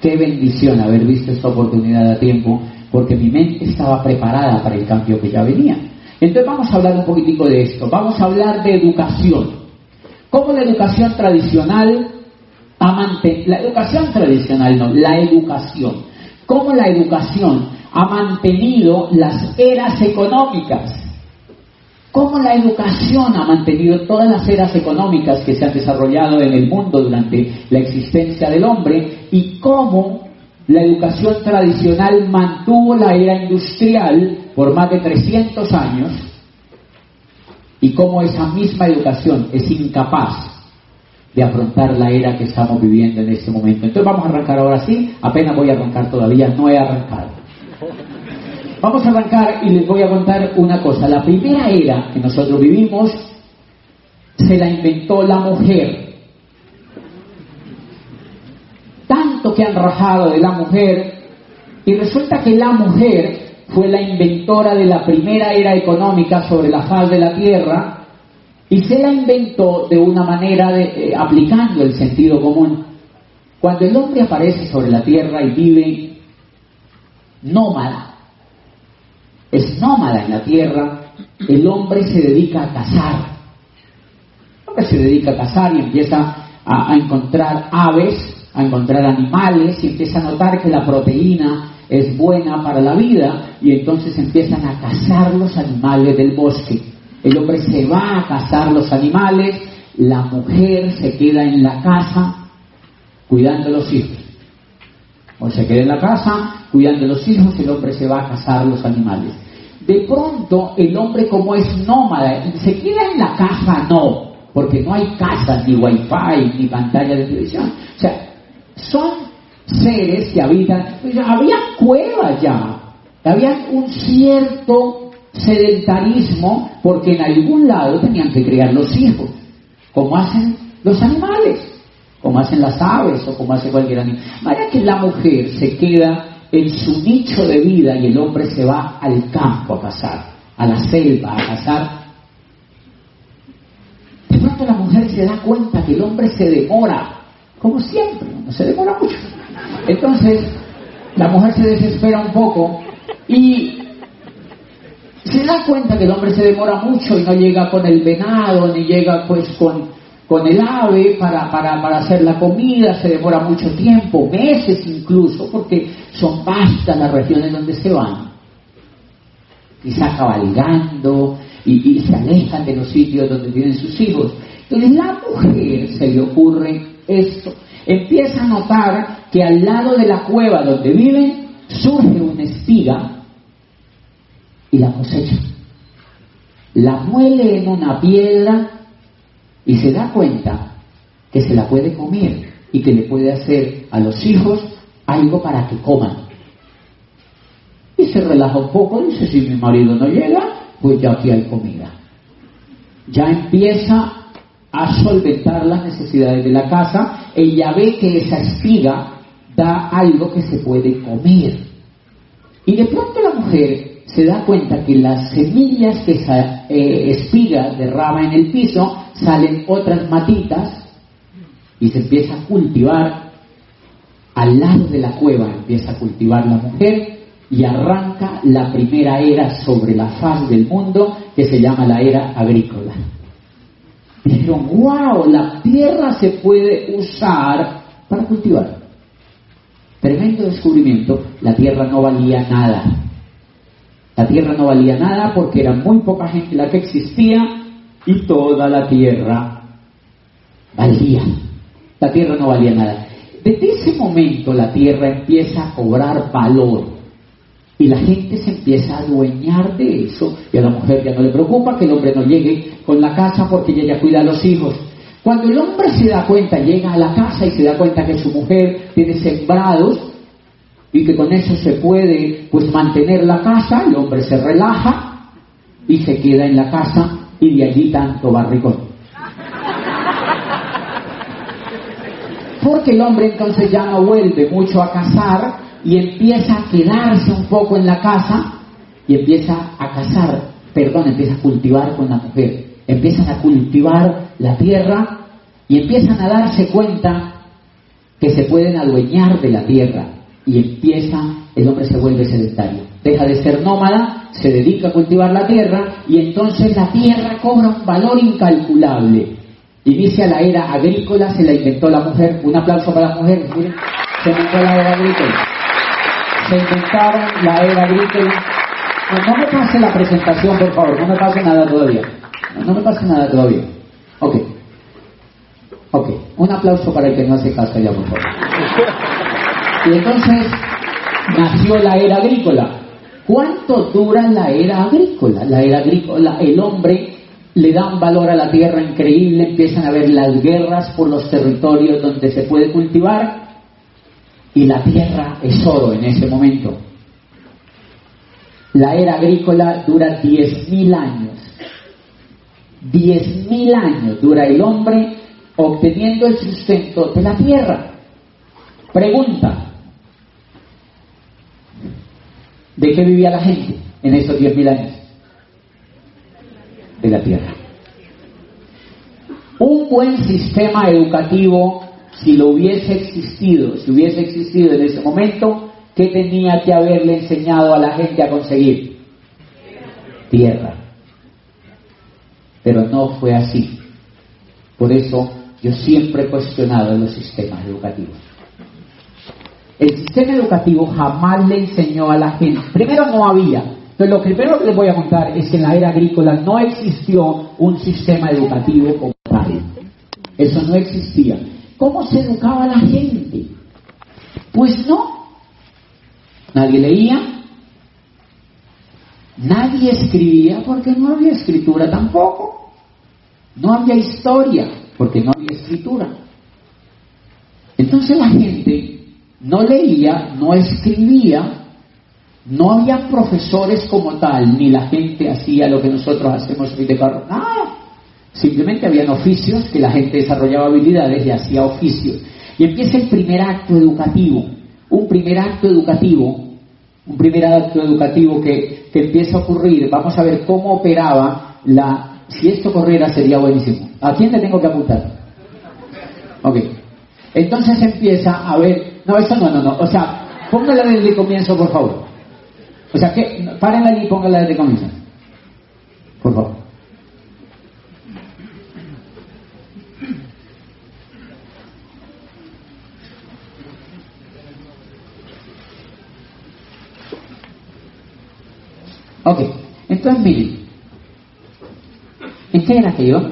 Qué bendición haber visto esta oportunidad a tiempo, porque mi mente estaba preparada para el cambio que ya venía. Entonces vamos a hablar un poquitico de esto. Vamos a hablar de educación. ¿Cómo la educación tradicional ha mantenido, la educación tradicional no, la educación, cómo la educación ha mantenido las eras económicas cómo la educación ha mantenido todas las eras económicas que se han desarrollado en el mundo durante la existencia del hombre y cómo la educación tradicional mantuvo la era industrial por más de 300 años y cómo esa misma educación es incapaz de afrontar la era que estamos viviendo en este momento. Entonces vamos a arrancar ahora sí, apenas voy a arrancar todavía, no he arrancado. Vamos a arrancar y les voy a contar una cosa. La primera era que nosotros vivimos se la inventó la mujer. Tanto que han rajado de la mujer y resulta que la mujer fue la inventora de la primera era económica sobre la faz de la tierra y se la inventó de una manera de, eh, aplicando el sentido común. Cuando el hombre aparece sobre la tierra y vive nómada, es nómada en la tierra, el hombre se dedica a cazar. El hombre se dedica a cazar y empieza a, encontrar aves, a encontrar animales y empieza a notar que la proteína es buena para la vida y entonces empiezan a cazar los animales del bosque. El hombre se va a cazar los animales, la mujer se queda en la casa cuidando los hijos. O se queda en la casa cuidando los hijos, el hombre se va a cazar los animales. De pronto, el hombre como es nómada, se queda en la casa, no, porque no hay casas, ni wifi, ni pantalla de televisión. O sea, son seres que habitan, había cuevas ya, había un cierto sedentarismo porque en algún lado tenían que criar los hijos, como hacen los animales, como hacen las aves o como hace cualquier animal. Vaya que la mujer se queda en su nicho de vida y el hombre se va al campo a cazar, a la selva a cazar. De pronto la mujer se da cuenta que el hombre se demora, como siempre, no se demora mucho. Entonces, la mujer se desespera un poco y se da cuenta que el hombre se demora mucho y no llega con el venado, ni llega pues con con el ave para, para, para, hacer la comida, se demora mucho tiempo, meses incluso, porque son vastas las regiones donde se van. Quizá cabalgando y, y se alejan de los sitios donde tienen sus hijos. Entonces la mujer se le ocurre esto. Empieza a notar que al lado de la cueva donde viven surge una espiga y la cosecha. La muele en una piedra y se da cuenta que se la puede comer y que le puede hacer a los hijos algo para que coman. Y se relaja un poco, dice, si mi marido no llega, pues ya aquí hay comida. Ya empieza a solventar las necesidades de la casa, ella ve que esa espiga da algo que se puede comer. Y de pronto la mujer se da cuenta que las semillas que esa eh, espiga derrama en el piso salen otras matitas y se empieza a cultivar al lado de la cueva, empieza a cultivar la mujer y arranca la primera era sobre la faz del mundo que se llama la era agrícola. Dijeron, wow, la tierra se puede usar para cultivar. Tremendo descubrimiento, la tierra no valía nada. La tierra no valía nada porque era muy poca gente la que existía y toda la tierra valía. La tierra no valía nada. Desde ese momento la tierra empieza a cobrar valor y la gente se empieza a adueñar de eso y a la mujer ya no le preocupa que el hombre no llegue con la casa porque ella ya cuida a los hijos. Cuando el hombre se da cuenta, llega a la casa y se da cuenta que su mujer tiene sembrados y que con eso se puede pues mantener la casa, el hombre se relaja y se queda en la casa y de allí tanto barricón. Porque el hombre entonces ya no vuelve mucho a cazar y empieza a quedarse un poco en la casa y empieza a cazar, perdón, empieza a cultivar con la mujer. Empiezan a cultivar la tierra y empiezan a darse cuenta que se pueden adueñar de la tierra y empieza, el hombre se vuelve sedentario. Deja de ser nómada, se dedica a cultivar la tierra y entonces la tierra cobra un valor incalculable. Inicia la era agrícola, se la inventó la mujer. Un aplauso para las mujeres, miren, se inventó la era agrícola. Se inventaron la era agrícola. No, me pase la presentación, por favor, no me pase nada todavía. No, me pase nada todavía. Ok. Ok, un aplauso para el que no hace caso ya, por favor. Y entonces nació la era agrícola. ¿Cuánto dura la era agrícola? La era agrícola, el hombre le da un valor a la tierra increíble, empiezan a haber las guerras por los territorios donde se puede cultivar y la tierra es oro en ese momento. La era agrícola dura 10.000 años. 10.000 años dura el hombre obteniendo el sustento de la tierra. Pregunta, ¿De qué vivía la gente en esos 10.000 años? De la tierra. Un buen sistema educativo, si lo hubiese existido, si hubiese existido en ese momento, ¿qué tenía que haberle enseñado a la gente a conseguir? Tierra. Pero no fue así. Por eso yo siempre he cuestionado los sistemas educativos. El sistema educativo jamás le enseñó a la gente. Primero no había. Entonces lo primero que les voy a contar es que en la era agrícola no existió un sistema educativo como tal. Eso no existía. ¿Cómo se educaba la gente? Pues no. Nadie leía. Nadie escribía porque no había escritura tampoco. No había historia porque no había escritura. Entonces la gente no leía, no escribía, no había profesores como tal, ni la gente hacía lo que nosotros hacemos hoy de carro, nada. Simplemente habían oficios que la gente desarrollaba habilidades y hacía oficios. Y empieza el primer acto educativo, un primer acto educativo, un primer acto educativo que, que empieza a ocurrir. Vamos a ver cómo operaba la... Si esto corriera sería buenísimo. ¿A quién le tengo que apuntar? Ok. Entonces empieza a ver no, eso no, no, no. O sea, póngala desde el comienzo, por favor. O sea, que párenla ahí y póngala desde el comienzo. Por favor. Ok, entonces miren, ¿en qué era que yo?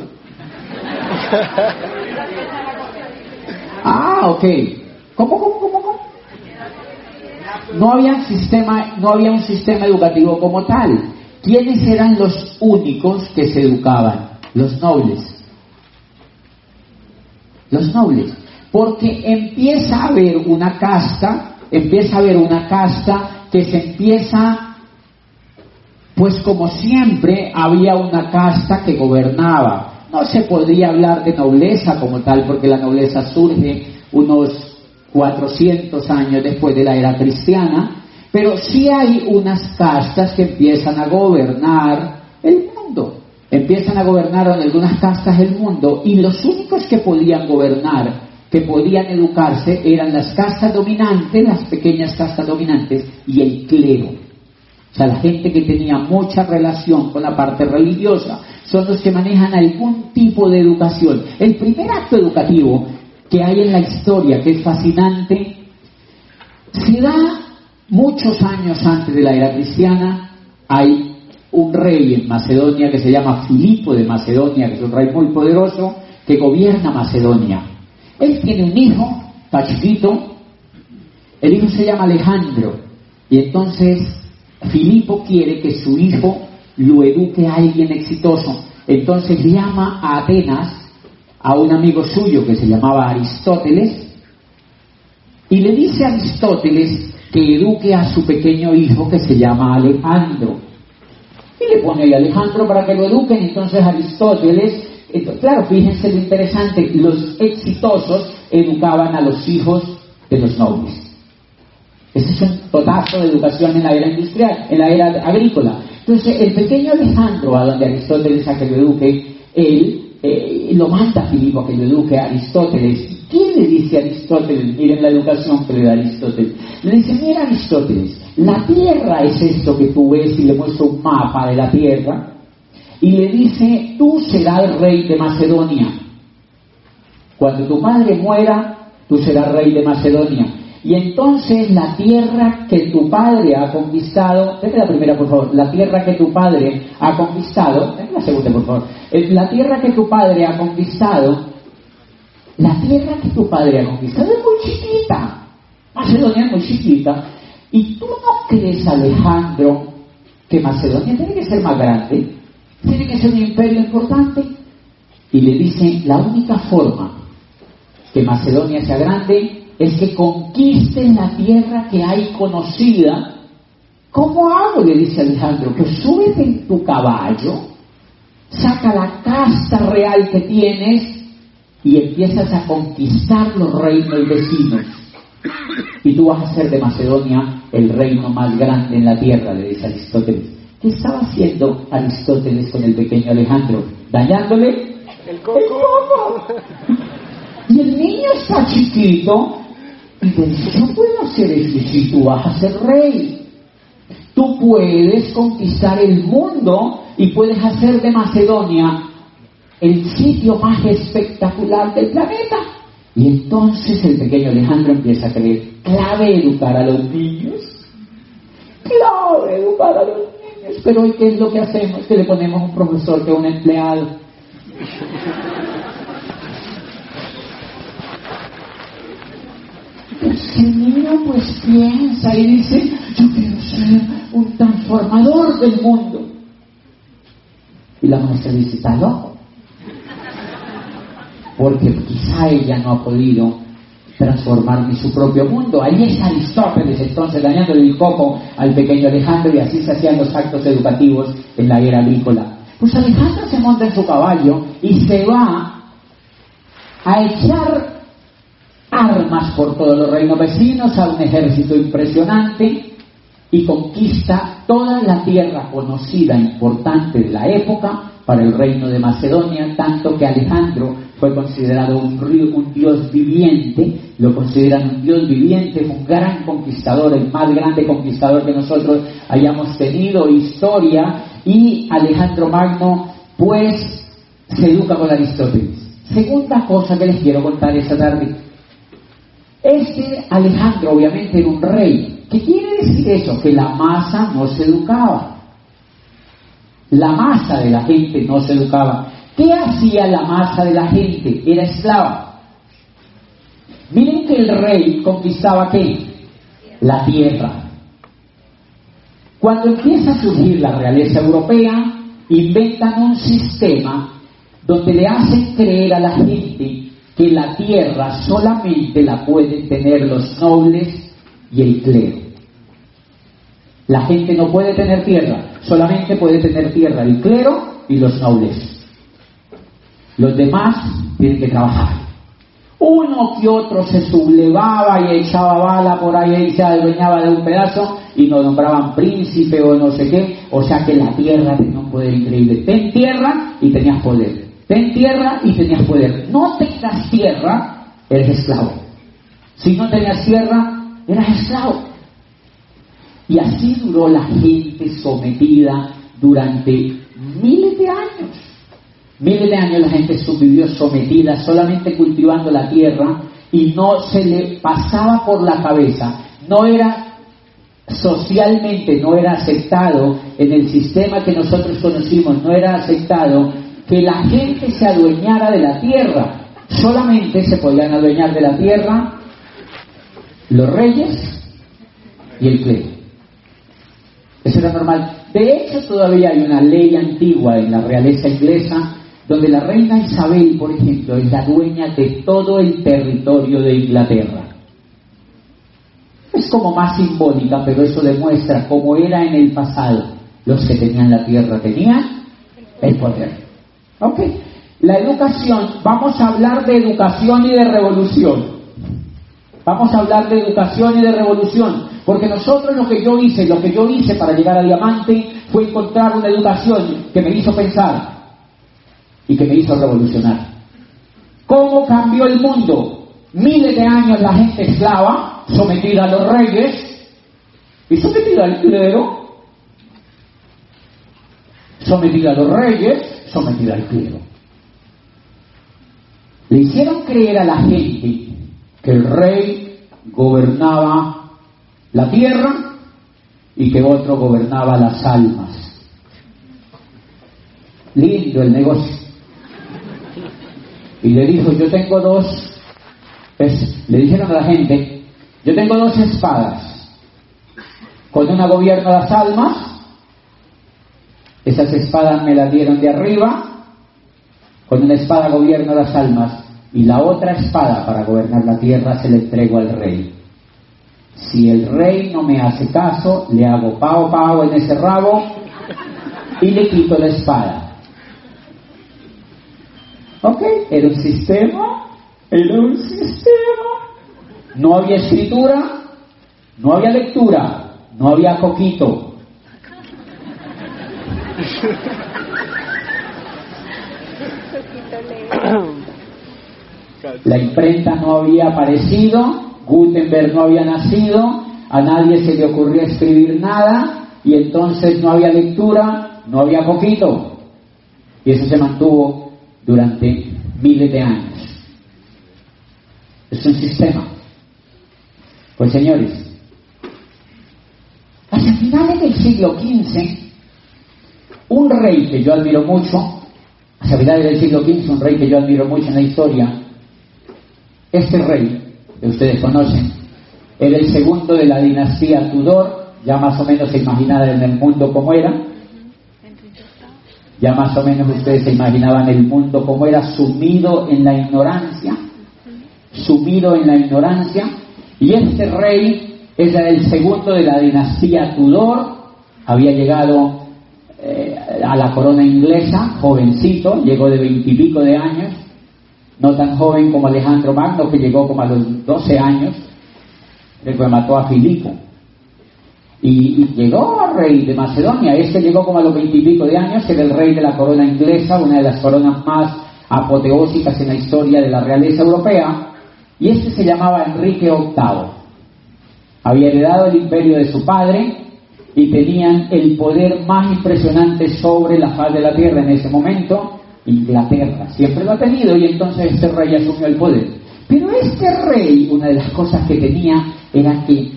ah, ok. ¿Cómo, cómo, cómo, cómo? No había, sistema, no había un sistema educativo como tal. ¿Quiénes eran los únicos que se educaban? Los nobles. Los nobles. Porque empieza a haber una casta, empieza a haber una casta que se empieza, pues como siempre había una casta que gobernaba. No se podría hablar de nobleza como tal, porque la nobleza surge unos 400 años después de la era cristiana, pero sí hay unas castas que empiezan a gobernar el mundo. Empiezan a gobernar en algunas castas el mundo y los únicos que podían gobernar, que podían educarse, eran las castas dominantes, las pequeñas castas dominantes y el clero. O sea, la gente que tenía mucha relación con la parte religiosa son los que manejan algún tipo de educación. El primer acto educativo que hay en la historia, que es fascinante, se da muchos años antes de la era cristiana, hay un rey en Macedonia que se llama Filipo de Macedonia, que es un rey muy poderoso, que gobierna Macedonia. Él tiene un hijo, está el hijo se llama Alejandro, y entonces Filipo quiere que su hijo lo eduque a alguien exitoso. Entonces llama a Atenas a un amigo suyo que se llamaba Aristóteles y le dice a Aristóteles que eduque a su pequeño hijo que se llama Alejandro. Y le pone ahí Alejandro para que lo eduquen. Entonces Aristóteles, claro, fíjense lo interesante, los exitosos educaban a los hijos de los nobles. Ese es un totazo de educación en la era industrial, en la era agrícola. Entonces, el pequeño Alejandro, a donde Aristóteles a que lo eduque, él eh, lo manda Filipo que lo eduque a Aristóteles. ¿Quién le dice a Aristóteles? Miren la educación que le da Aristóteles. Le dice, mira Aristóteles, la tierra es esto que tú ves y le muestra un mapa de la tierra. Y le dice, tú serás rey de Macedonia. Cuando tu padre muera, tú serás rey de Macedonia. Y entonces la tierra que tu padre ha conquistado, déjame la primera por favor, la tierra que tu padre ha conquistado, déjame la segunda por favor, la tierra que tu padre ha conquistado, la tierra que tu padre ha conquistado es muy chiquita, Macedonia es muy chiquita, y tú no crees, Alejandro, que Macedonia tiene que ser más grande, tiene que ser un imperio importante, y le dice, la única forma que Macedonia sea grande es que conquisten la tierra que hay conocida. ¿Cómo hago? le dice Alejandro, que subes en tu caballo, saca la casta real que tienes y empiezas a conquistar los reinos vecinos. Y tú vas a ser de Macedonia el reino más grande en la tierra, le dice Aristóteles. ¿Qué estaba haciendo Aristóteles con el pequeño Alejandro? ¿Dañándole? El coco. El coco. Y el niño está chiquito te dice, yo puedo hacer esto si tú vas a ser rey. Tú puedes conquistar el mundo y puedes hacer de Macedonia el sitio más espectacular del planeta. Y entonces el pequeño Alejandro empieza a creer, clave educar a los niños, clave educar a los niños. Pero hoy, ¿qué es lo que hacemos? Que le ponemos un profesor que un empleado. El niño pues piensa y dice, yo quiero ser un transformador del mundo. Y la maestra dice, está loco. Porque quizá ella no ha podido transformar ni su propio mundo. Ahí está Aristóteles entonces dañando el coco al pequeño Alejandro y así se hacían los actos educativos en la era agrícola. Pues Alejandro se monta en su caballo y se va a echar armas por todos los reinos vecinos a un ejército impresionante y conquista toda la tierra conocida, importante de la época para el reino de Macedonia, tanto que Alejandro fue considerado un, dios viviente, lo consideran un dios viviente, un gran conquistador, el más grande conquistador que nosotros hayamos tenido, historia, y Alejandro Magno pues se educa con Aristóteles. Segunda cosa que les quiero contar esta tarde, este Alejandro obviamente era un rey. ¿Qué quiere decir eso? Que la masa no se educaba. La masa de la gente no se educaba. ¿Qué hacía la masa de la gente? Era esclava. Miren que el rey conquistaba qué? La tierra. Cuando empieza a surgir la realeza europea, inventan un sistema donde le hacen creer a la gente que la tierra solamente la pueden tener los nobles y el clero. La gente no puede tener tierra, solamente puede tener tierra el clero y los nobles. Los demás tienen que trabajar. Uno que otro se sublevaba y echaba bala por ahí y se adueñaba de un pedazo y nos nombraban príncipe o no sé qué. O sea que la tierra tenía un poder increíble. Ten tierra y tenías poder. Ten tierra y tenías poder. No tengas tierra, eres esclavo. Si no tenías tierra, eras esclavo. Y así duró la gente sometida durante miles de años. Miles de años la gente subvivió sometida, solamente cultivando la tierra y no se le pasaba por la cabeza. No era socialmente, no era aceptado en el sistema que nosotros conocimos, no era aceptado que la gente se adueñara de la tierra. Solamente se podían adueñar de la tierra los reyes y el clero. Eso era normal. De hecho, todavía hay una ley antigua en la realeza inglesa donde la reina Isabel, por ejemplo, es la dueña de todo el territorio de Inglaterra. Es como más simbólica, pero eso demuestra cómo era en el pasado. Los que tenían la tierra tenían el poder. Ok, la educación, vamos a hablar de educación y de revolución. Vamos a hablar de educación y de revolución, porque nosotros lo que yo hice, lo que yo hice para llegar a diamante fue encontrar una educación que me hizo pensar y que me hizo revolucionar. ¿Cómo cambió el mundo? miles de años la gente esclava, sometida a los reyes y sometida al clero, sometida a los reyes, sometida al clero. Le hicieron creer a la gente que el rey gobernaba la tierra y que otro gobernaba las almas. Lindo el negocio. Y le dijo, yo tengo dos, le dijeron a la gente, yo tengo dos espadas. Con una gobierno las almas, esas espadas me las dieron de arriba, con una espada gobierno las almas, y la otra espada para gobernar la tierra se la entrego al rey. Si el rey no me hace caso, le hago pao pao en ese rabo y le quito la espada. ¿Ok? Era un sistema, era un sistema. No había escritura, no había lectura, no había coquito. La imprenta no había aparecido, Gutenberg no había nacido, a nadie se le ocurrió escribir nada y entonces no había lectura, no había poquito. Y eso se mantuvo durante miles de años. Es un sistema. Pues señores, hacia finales del siglo XV, un rey que yo admiro mucho, hacia finales del siglo XV, un rey que yo admiro mucho en la historia, este rey, que ustedes conocen, era el segundo de la dinastía Tudor, ya más o menos se imaginaban en el mundo como era. Ya más o menos ustedes se imaginaban el mundo como era, sumido en la ignorancia, sumido en la ignorancia. Y este rey era el segundo de la dinastía Tudor, había llegado a la corona inglesa, jovencito, llegó de veintipico de años, no tan joven como Alejandro Magno, que llegó como a los 12 años, que mató a Filipo. Y, llegó a rey de Macedonia, este llegó como a los veintipico de años, era el rey de la corona inglesa, una de las coronas más apoteósicas en la historia de la realeza europea, y este se llamaba Enrique VIII. Había heredado el imperio de su padre y tenían el poder más impresionante sobre la faz de la tierra en ese momento, Inglaterra, siempre lo ha tenido y entonces este rey asumió el poder. Pero este rey, una de las cosas que tenía era que,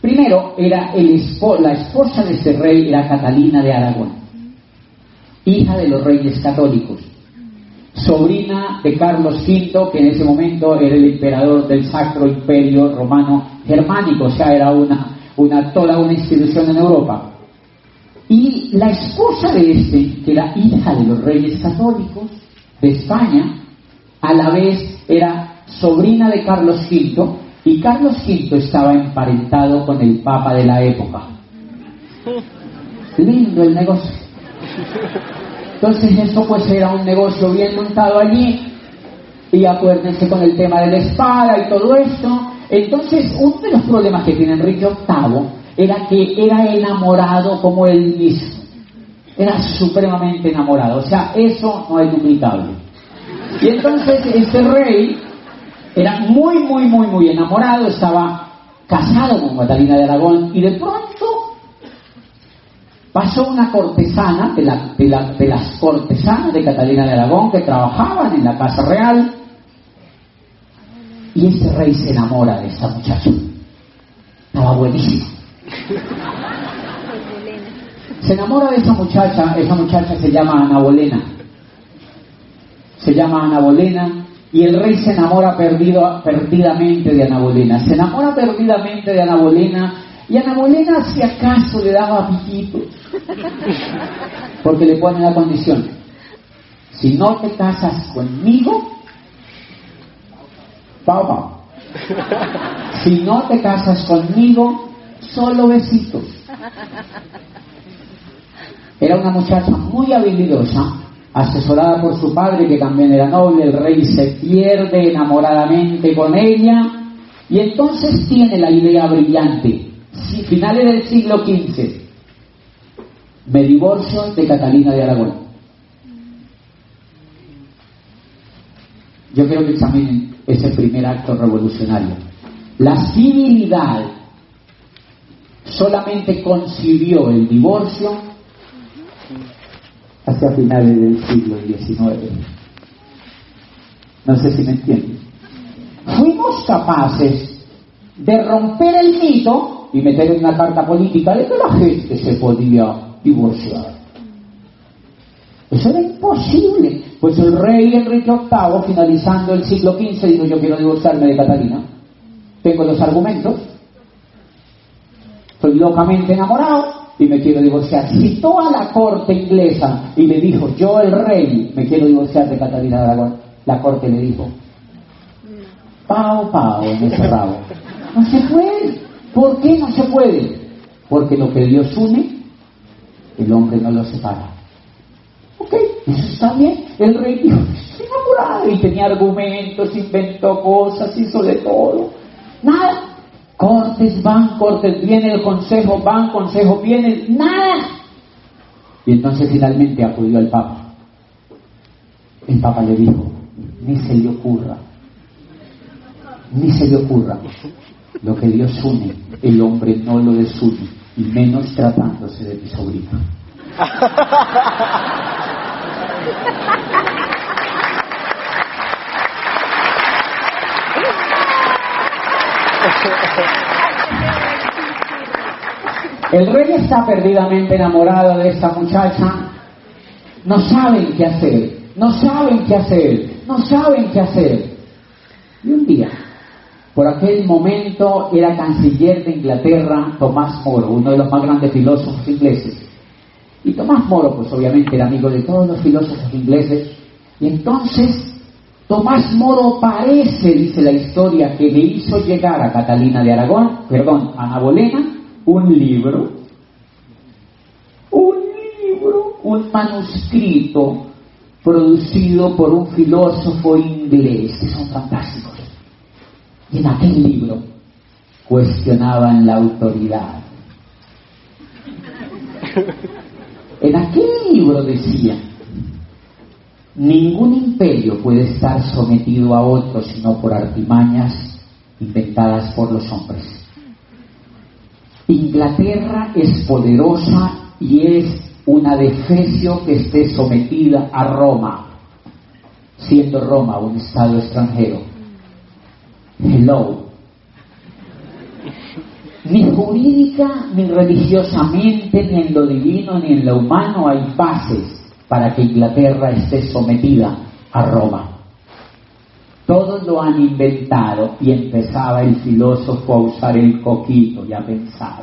primero, era el la esposa de este rey era Catalina de Aragón, hija de los reyes católicos, sobrina de Carlos V, que en ese momento era el emperador del Sacro Imperio Romano Germánico, o sea, era una, una, toda una institución en Europa. Y la esposa de este, que era hija de los reyes católicos de España, a la vez era sobrina de Carlos V, y Carlos V estaba emparentado con el Papa de la época. Lindo el negocio. Entonces esto pues era un negocio bien montado allí, y acuérdense con el tema de la espada y todo esto. Entonces, uno de los problemas que tiene Enrique VIII era que era enamorado como él mismo. Era supremamente enamorado. O sea, eso no es duplicable. Y entonces este rey era muy, muy, muy, muy enamorado, estaba casado con Catalina de Aragón y de pronto pasó una cortesana de, de las cortesanas de Catalina de Aragón que trabajaban en la casa real y este rey se enamora de esta muchacha. Estaba buenísimo. Se enamora de esa muchacha, esa muchacha se llama Ana Bolena. Se llama Ana Bolena y el rey se enamora perdido, perdidamente de Ana Bolena. Se enamora perdidamente de Ana Bolena y Ana Bolena si acaso le daba piquitos. Porque le pone la condición. Si no te casas conmigo, pau, Si no te casas conmigo, solo besitos. Era una muchacha muy habilidosa, asesorada por su padre, que también era noble, el rey se pierde enamoradamente con ella, y entonces tiene la idea brillante, si, finales del siglo XV, me divorcio de Catalina de Aragón. Yo quiero que examinen ese primer acto revolucionario. La civilidad solamente concibió el divorcio hacia finales del siglo XIX. No sé si me entienden. Fuimos capaces de romper el mito y meter en una carta política de que la gente se podía divorciar. Eso era imposible. Pues el rey Enrique VIII, finalizando el siglo XV, dijo yo quiero divorciarme de Catalina. Tengo los argumentos. Estoy locamente enamorado y me quiero divorciar. Citó a la corte inglesa y le dijo, yo el rey me quiero divorciar de Catalina de Aragón. La corte le dijo, pao, pao, en ese rabo. No se puede. ¿Por qué no se puede? Porque lo que Dios une, el hombre no lo separa. Ok, eso está bien. El rey dijo, estoy enamorado. Y tenía argumentos, inventó cosas, hizo de todo. Nada. Cortes van, cortes vienen, el consejo van, consejo viene, nada. Y entonces finalmente acudió al Papa. El Papa le dijo, ni se le ocurra, ni se le ocurra. Lo que Dios une, el hombre no lo desune, y menos tratándose de mi sobrino. El rey está perdidamente enamorado de esta muchacha. No saben qué hacer, no saben qué hacer, no saben qué hacer. Y un día, por aquel momento era canciller de Inglaterra Tomás Moro, uno de los más grandes filósofos ingleses. Y Tomás Moro, pues obviamente era amigo de todos los filósofos ingleses. Y entonces Tomás Moro parece, dice la historia, que le hizo llegar a Catalina de Aragón, perdón, a Ana Bolena, un libro, un libro, un manuscrito producido por un filósofo inglés, que son fantásticos. Y en aquel libro cuestionaban la autoridad. En aquel libro decía, ningún imperio puede estar sometido a otro sino por artimañas inventadas por los hombres. Inglaterra es poderosa y es una defesio que esté sometida a Roma, siendo Roma un estado extranjero. Hello. Ni jurídica, ni religiosamente, ni en lo divino, ni en lo humano hay bases para que Inglaterra esté sometida a Roma. Todos lo han inventado y empezaba el filósofo a usar el coquito y a pensar.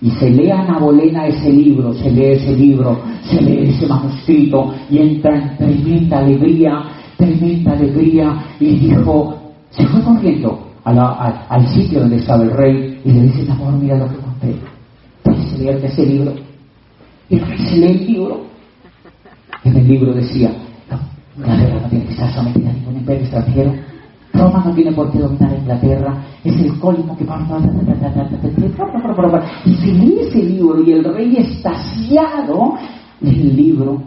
Y se lee a Nabolena ese libro, se lee ese libro, se lee ese manuscrito y entra en tremenda alegría, tremenda alegría y dijo, se fue corriendo al sitio donde estaba el rey y le dice, amor, mira lo que conté. ¿Puedes ese libro? Y el se lee el libro. En el libro decía, Inglaterra no tiene que estar sometida a ningún imperio extranjero. Roma no tiene por qué dominar a Inglaterra. Es el colmo que Y se lee ese libro y el rey estaciado lee el libro.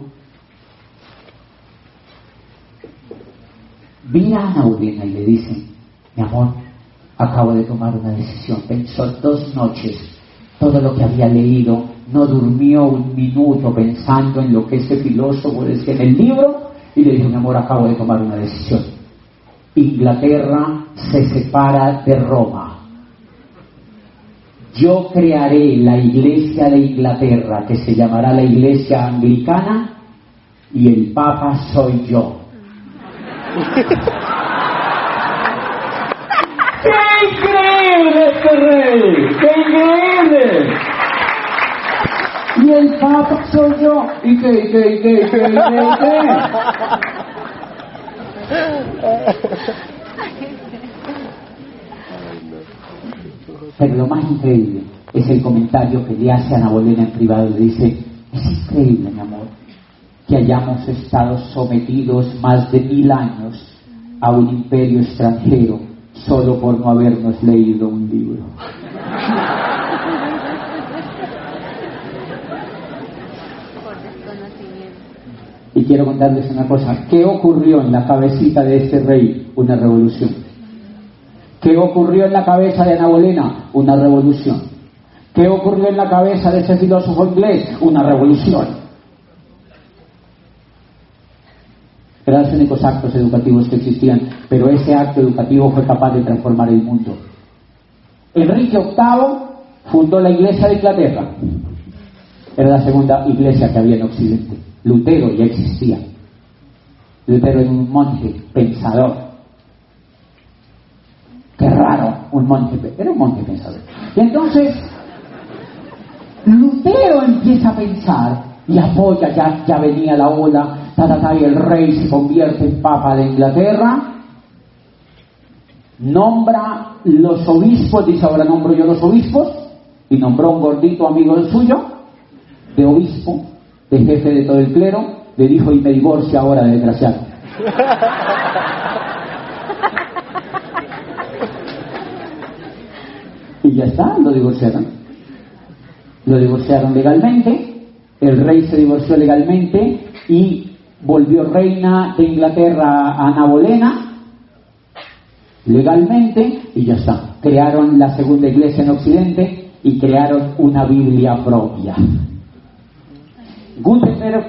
Viene a Ana y le dice, mi amor, acabo de tomar una decisión. Pensó dos noches todo lo que había leído, no durmió un minuto pensando en lo que ese filósofo decía en el libro y le dijo, mi amor, acabo de tomar una decisión. Inglaterra se separa de Roma. Yo crearé la iglesia de Inglaterra, que se llamará la iglesia anglicana, y el papa soy yo. ¡Qué increíble este rey! ¡Qué increíble! Y el papa soy yo. ¿Y qué, y qué, y qué, y qué, y qué, Pero lo más increíble es el comentario que le hace a Ana Bolena en privado. Le dice, es increíble, mi amor, que hayamos estado sometidos más de mil años a un imperio extranjero solo por no habernos leído un libro. Y Y quiero contarles una cosa. ¿Qué ocurrió en la cabecita de este rey? Una revolución. ¿Qué ocurrió en la cabeza de Ana Bolena? Una revolución. ¿Qué ocurrió en la cabeza de ese filósofo inglés? Una revolución. Eran los actos educativos que existían, pero ese acto educativo fue capaz de transformar el mundo. Enrique VIII fundó la Iglesia de Inglaterra. Era la segunda iglesia que había en Occidente. Lutero ya existía. Lutero era un monje pensador. Qué raro, un monje, era un monje pensador. Y entonces, Lutero empieza a pensar y apoya, ya, ya venía la ola, y el rey se convierte en papa de Inglaterra, nombra los obispos, dice ahora nombro yo los obispos, y nombró un gordito amigo del suyo, de obispo, de jefe de todo el clero, le dijo y me divorcia ahora de desgraciado. y ya está, lo divorciaron. Lo divorciaron legalmente, el rey se divorció legalmente y volvió reina de Inglaterra a Ana Bolena legalmente y ya está. Crearon la segunda iglesia en Occidente y crearon una Biblia propia. Gutenberg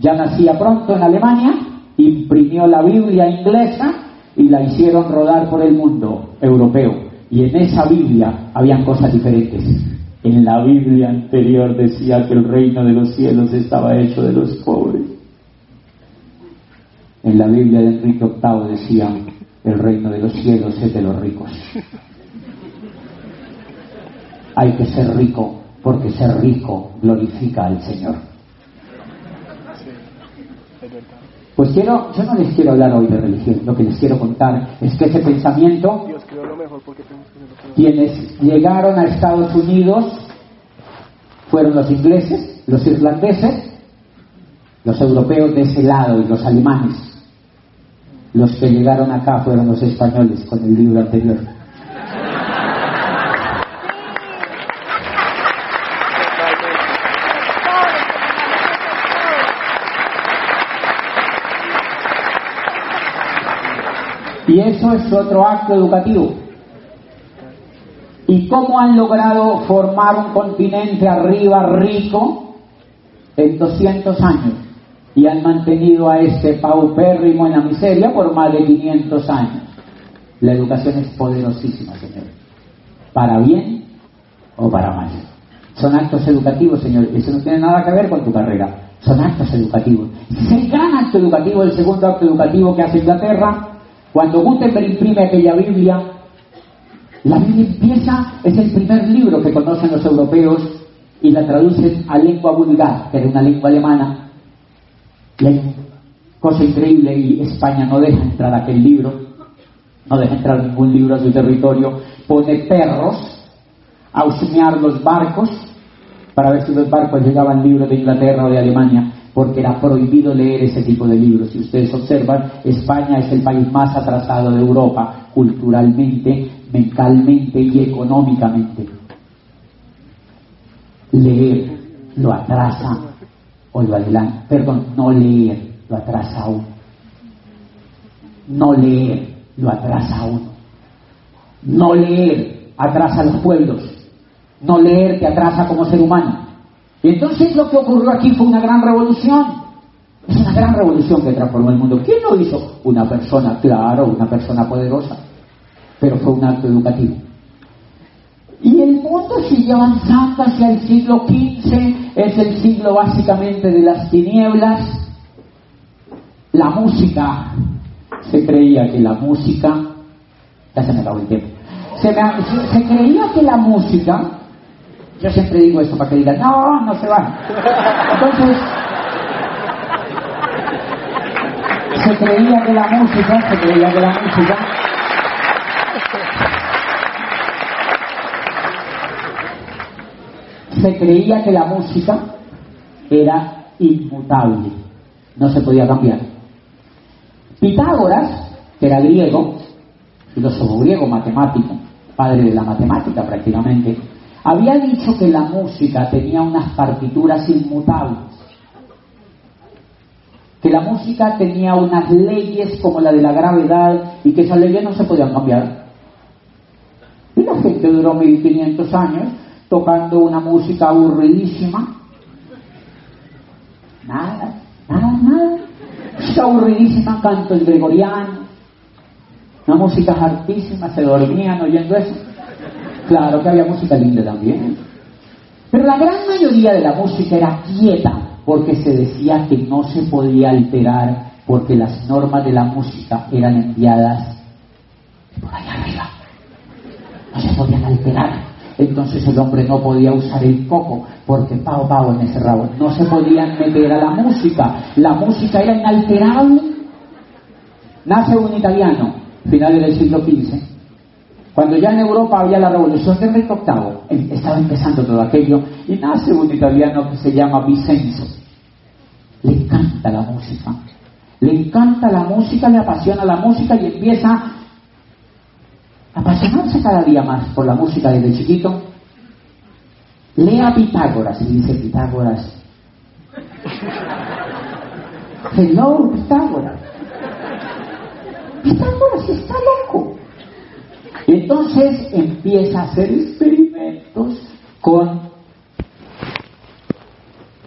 ya nacía pronto en Alemania, imprimió la Biblia inglesa y la hicieron rodar por el mundo europeo. Y en esa Biblia habían cosas diferentes. En la Biblia anterior decía que el reino de los cielos estaba hecho de los pobres. En la Biblia de Enrique VIII decía, el reino de los cielos es de los ricos. Hay que ser rico, porque ser rico glorifica al Señor. Pues quiero, yo no les quiero hablar hoy de religión, lo que les quiero contar es que ese pensamiento, quienes llegaron a Estados Unidos fueron los ingleses, los irlandeses, los europeos de ese lado y los alemanes. Los que llegaron acá fueron los españoles con el libro anterior. Y eso es otro acto educativo. ¿Y cómo han logrado formar un continente arriba rico en 200 años? Y han mantenido a este paupérrimo en la miseria por más de 500 años. La educación es poderosísima, señor. Para bien o para mal. Son actos educativos, señor. Eso no tiene nada que ver con tu carrera. Son actos educativos. Es el gran acto educativo, el segundo acto educativo que hace Inglaterra, cuando Gutenberg imprime aquella Biblia, la Biblia empieza, es el primer libro que conocen los europeos y la traducen a lengua vulgar, que era una lengua alemana. Cosa increíble y España no deja entrar aquel libro, no deja entrar ningún libro a su territorio, pone perros a husmear los barcos para ver si los barcos llegaban libros de Inglaterra o de Alemania porque era prohibido leer ese tipo de libros. Si ustedes observan, España es el país más atrasado de Europa, culturalmente, mentalmente y económicamente. Leer lo atrasa o lo adelanta. Perdón, no leer lo atrasa aún. No leer lo atrasa aún. No leer atrasa a los pueblos. No leer te atrasa como ser humano. Y entonces lo que ocurrió aquí fue una gran revolución. Es una gran revolución que transformó el mundo. ¿Quién lo hizo? Una persona, claro, una persona poderosa. Pero fue un acto educativo. Y el mundo sigue avanzando hacia el siglo XV, es el siglo básicamente de las tinieblas. La música, se creía que la música, ya se me acabó el tiempo, se, se creía que la música yo siempre digo eso para que digan, no, no se van. Entonces, se creía que la música, se creía que la música se creía que la música era inmutable, no se podía cambiar. Pitágoras, que era griego, filósofo griego, matemático, padre de la matemática prácticamente, había dicho que la música tenía unas partituras inmutables. que la música tenía unas leyes como la de la gravedad y que esas leyes no se podían cambiar. Y la gente duró 1500 años tocando una música aburridísima. Nada, nada, nada. Música aburridísima, canto el gregoriano. Una música hartísima, se dormían oyendo eso. Claro que había música linda también. Pero la gran mayoría de la música era quieta, porque se decía que no se podía alterar, porque las normas de la música eran enviadas por allá arriba. No se podían alterar. Entonces el hombre no podía usar el coco, porque pao pao en ese rabo. No se podían meter a la música. La música era inalterable. Nace un italiano, finales del siglo XV, cuando ya en Europa había la revolución de Enrique VIII, estaba empezando todo aquello, y nace un italiano que se llama Vicenzo. Le encanta la música. Le encanta la música, le apasiona la música y empieza apasionarse cada día más por la música desde chiquito. Lea Pitágoras y dice Pitágoras. Hello, Pitágoras. Pitágoras está loco. Entonces empieza a hacer experimentos con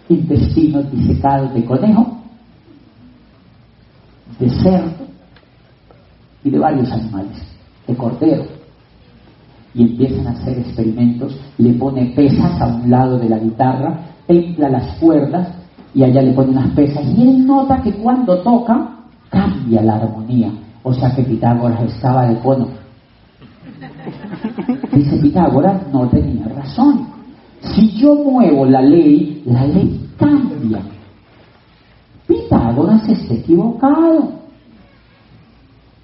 intestinos disecados de conejo, de cerdo y de varios animales, de cordero. Y empiezan a hacer experimentos, le pone pesas a un lado de la guitarra, templa las cuerdas y allá le pone unas pesas. Y él nota que cuando toca cambia la armonía. O sea que Pitágoras estaba de cono Dice Pitágoras, no tenía razón. Si yo muevo la ley, la ley cambia. Pitágoras está equivocado.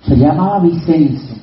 Se llamaba Vicenzo.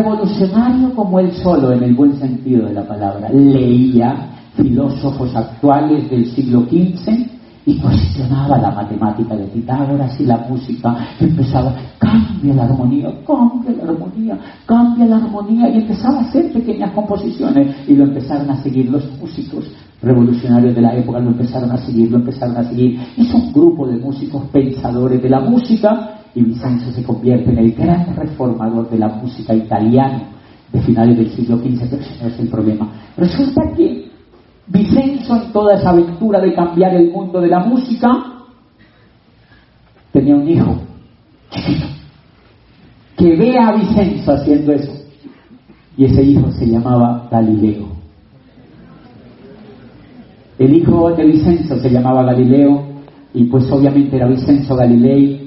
Revolucionario como él solo, en el buen sentido de la palabra. Leía filósofos actuales del siglo XV y cuestionaba la matemática de Pitágoras y la música empezaba, cambia la armonía, cambia la armonía, cambia la armonía y empezaba a hacer pequeñas composiciones y lo empezaron a seguir los músicos revolucionarios de la época, lo empezaron a seguir, lo empezaron a seguir. Es un grupo de músicos pensadores de la música y Vicenzo se convierte en el gran reformador de la música italiana de finales del siglo XV, pero ese no es el problema. Resulta que Vicenzo en toda esa aventura de cambiar el mundo de la música tenía un hijo que ve a Vicenzo haciendo eso y ese hijo se llamaba Galileo. El hijo de Vicenzo se llamaba Galileo y pues obviamente era Vicenzo Galilei,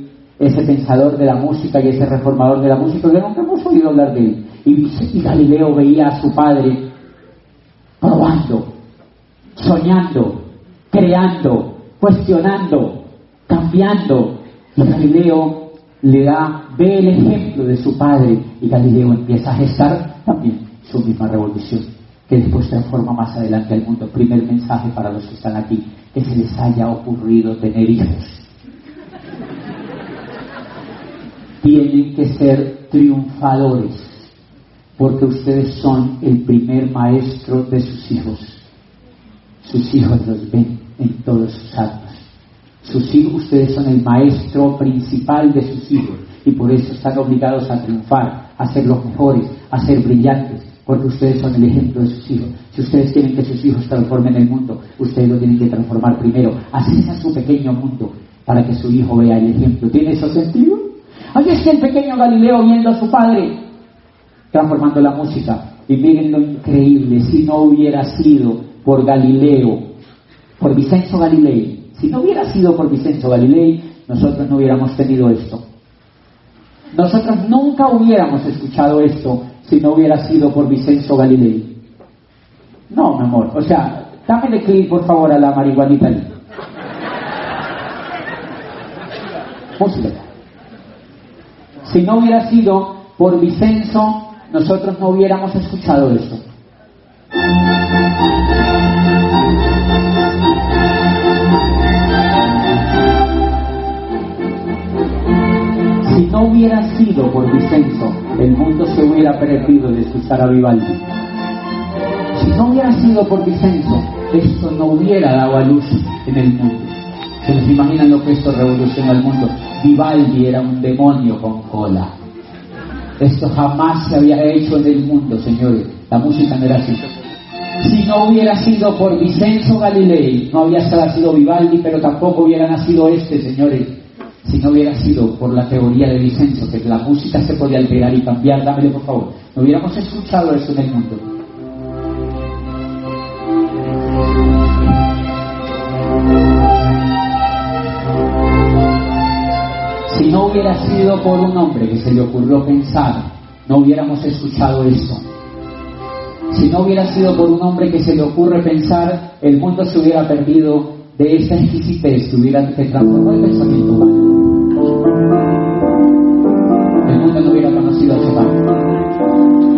ese pensador de la música y ese reformador de la música que nunca hemos oído hablar de él. Y, Galileo veía a su padre probando soñando, creando, cuestionando, cambiando. Y Galileo le da, ve el ejemplo de su padre y Galileo empieza a gestar también su misma revolución, que después transforma más adelante al mundo. Primer mensaje para los que están aquí, que se les haya ocurrido tener hijos. Tienen que ser triunfadores, porque ustedes son el primer maestro de sus hijos sus hijos los ven en todos sus actos. Sus hijos, ustedes son el maestro principal de sus hijos y por eso están obligados a triunfar, a ser los mejores, a ser brillantes, porque ustedes son el ejemplo de sus hijos. Si ustedes quieren que sus hijos transformen el mundo, ustedes lo tienen que transformar primero. Así es su pequeño mundo para que su hijo vea el ejemplo. ¿Tiene eso sentido? Así es que el pequeño Galileo viendo a su padre transformando la música. Y miren lo increíble, si no hubiera sido por Galileo, por Vicenzo Galilei. Si no hubiera sido por Vicenzo Galilei, nosotros no hubiéramos tenido esto. Nosotros nunca hubiéramos escuchado esto si no hubiera sido por Vicenzo Galilei. No, mi amor. O sea, dámele clic, por favor, a la marihuanita ahí. Si no hubiera sido por Vicenzo, nosotros no hubiéramos escuchado esto. Si no hubiera sido por Vicenzo, el mundo se hubiera perdido de escuchar a Vivaldi. Si no hubiera sido por Vicenzo, esto no hubiera dado a luz en el mundo. Se les imaginan lo que esto revolucionó al mundo. Vivaldi era un demonio con cola. Esto jamás se había hecho en el mundo, señores. La música no era así. Si no hubiera sido por Vicenzo Galilei, no había nacido Vivaldi, pero tampoco hubiera nacido este, señores. Si no hubiera sido por la teoría de Vicenzo, que la música se podía alterar y cambiar, dámelo por favor. No hubiéramos escuchado esto en el mundo. Hubiera sido por un hombre que se le ocurrió pensar, no hubiéramos escuchado esto. Si no hubiera sido por un hombre que se le ocurre pensar, el mundo se hubiera perdido de esa exquisitez que hubiera que transformó el pensamiento humano. El mundo no hubiera conocido a Chopin.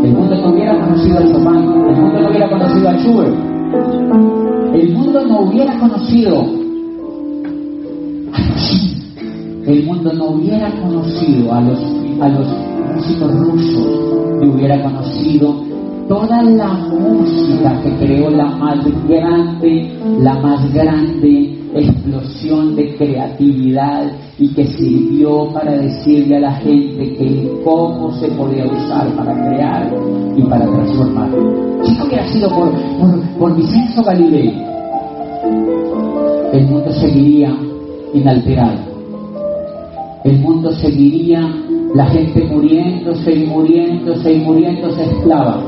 El mundo no hubiera conocido a Chopin. El mundo no hubiera conocido a Schubert. El mundo no hubiera conocido a el mundo no hubiera conocido a los, a los músicos rusos, no hubiera conocido toda la música que creó la más grande, la más grande explosión de creatividad y que sirvió para decirle a la gente que cómo se podía usar para crear y para transformar. Si no hubiera sido por, por, por Vicenzo el mundo seguiría inalterado el mundo seguiría, la gente muriéndose y muriéndose y muriéndose esclava,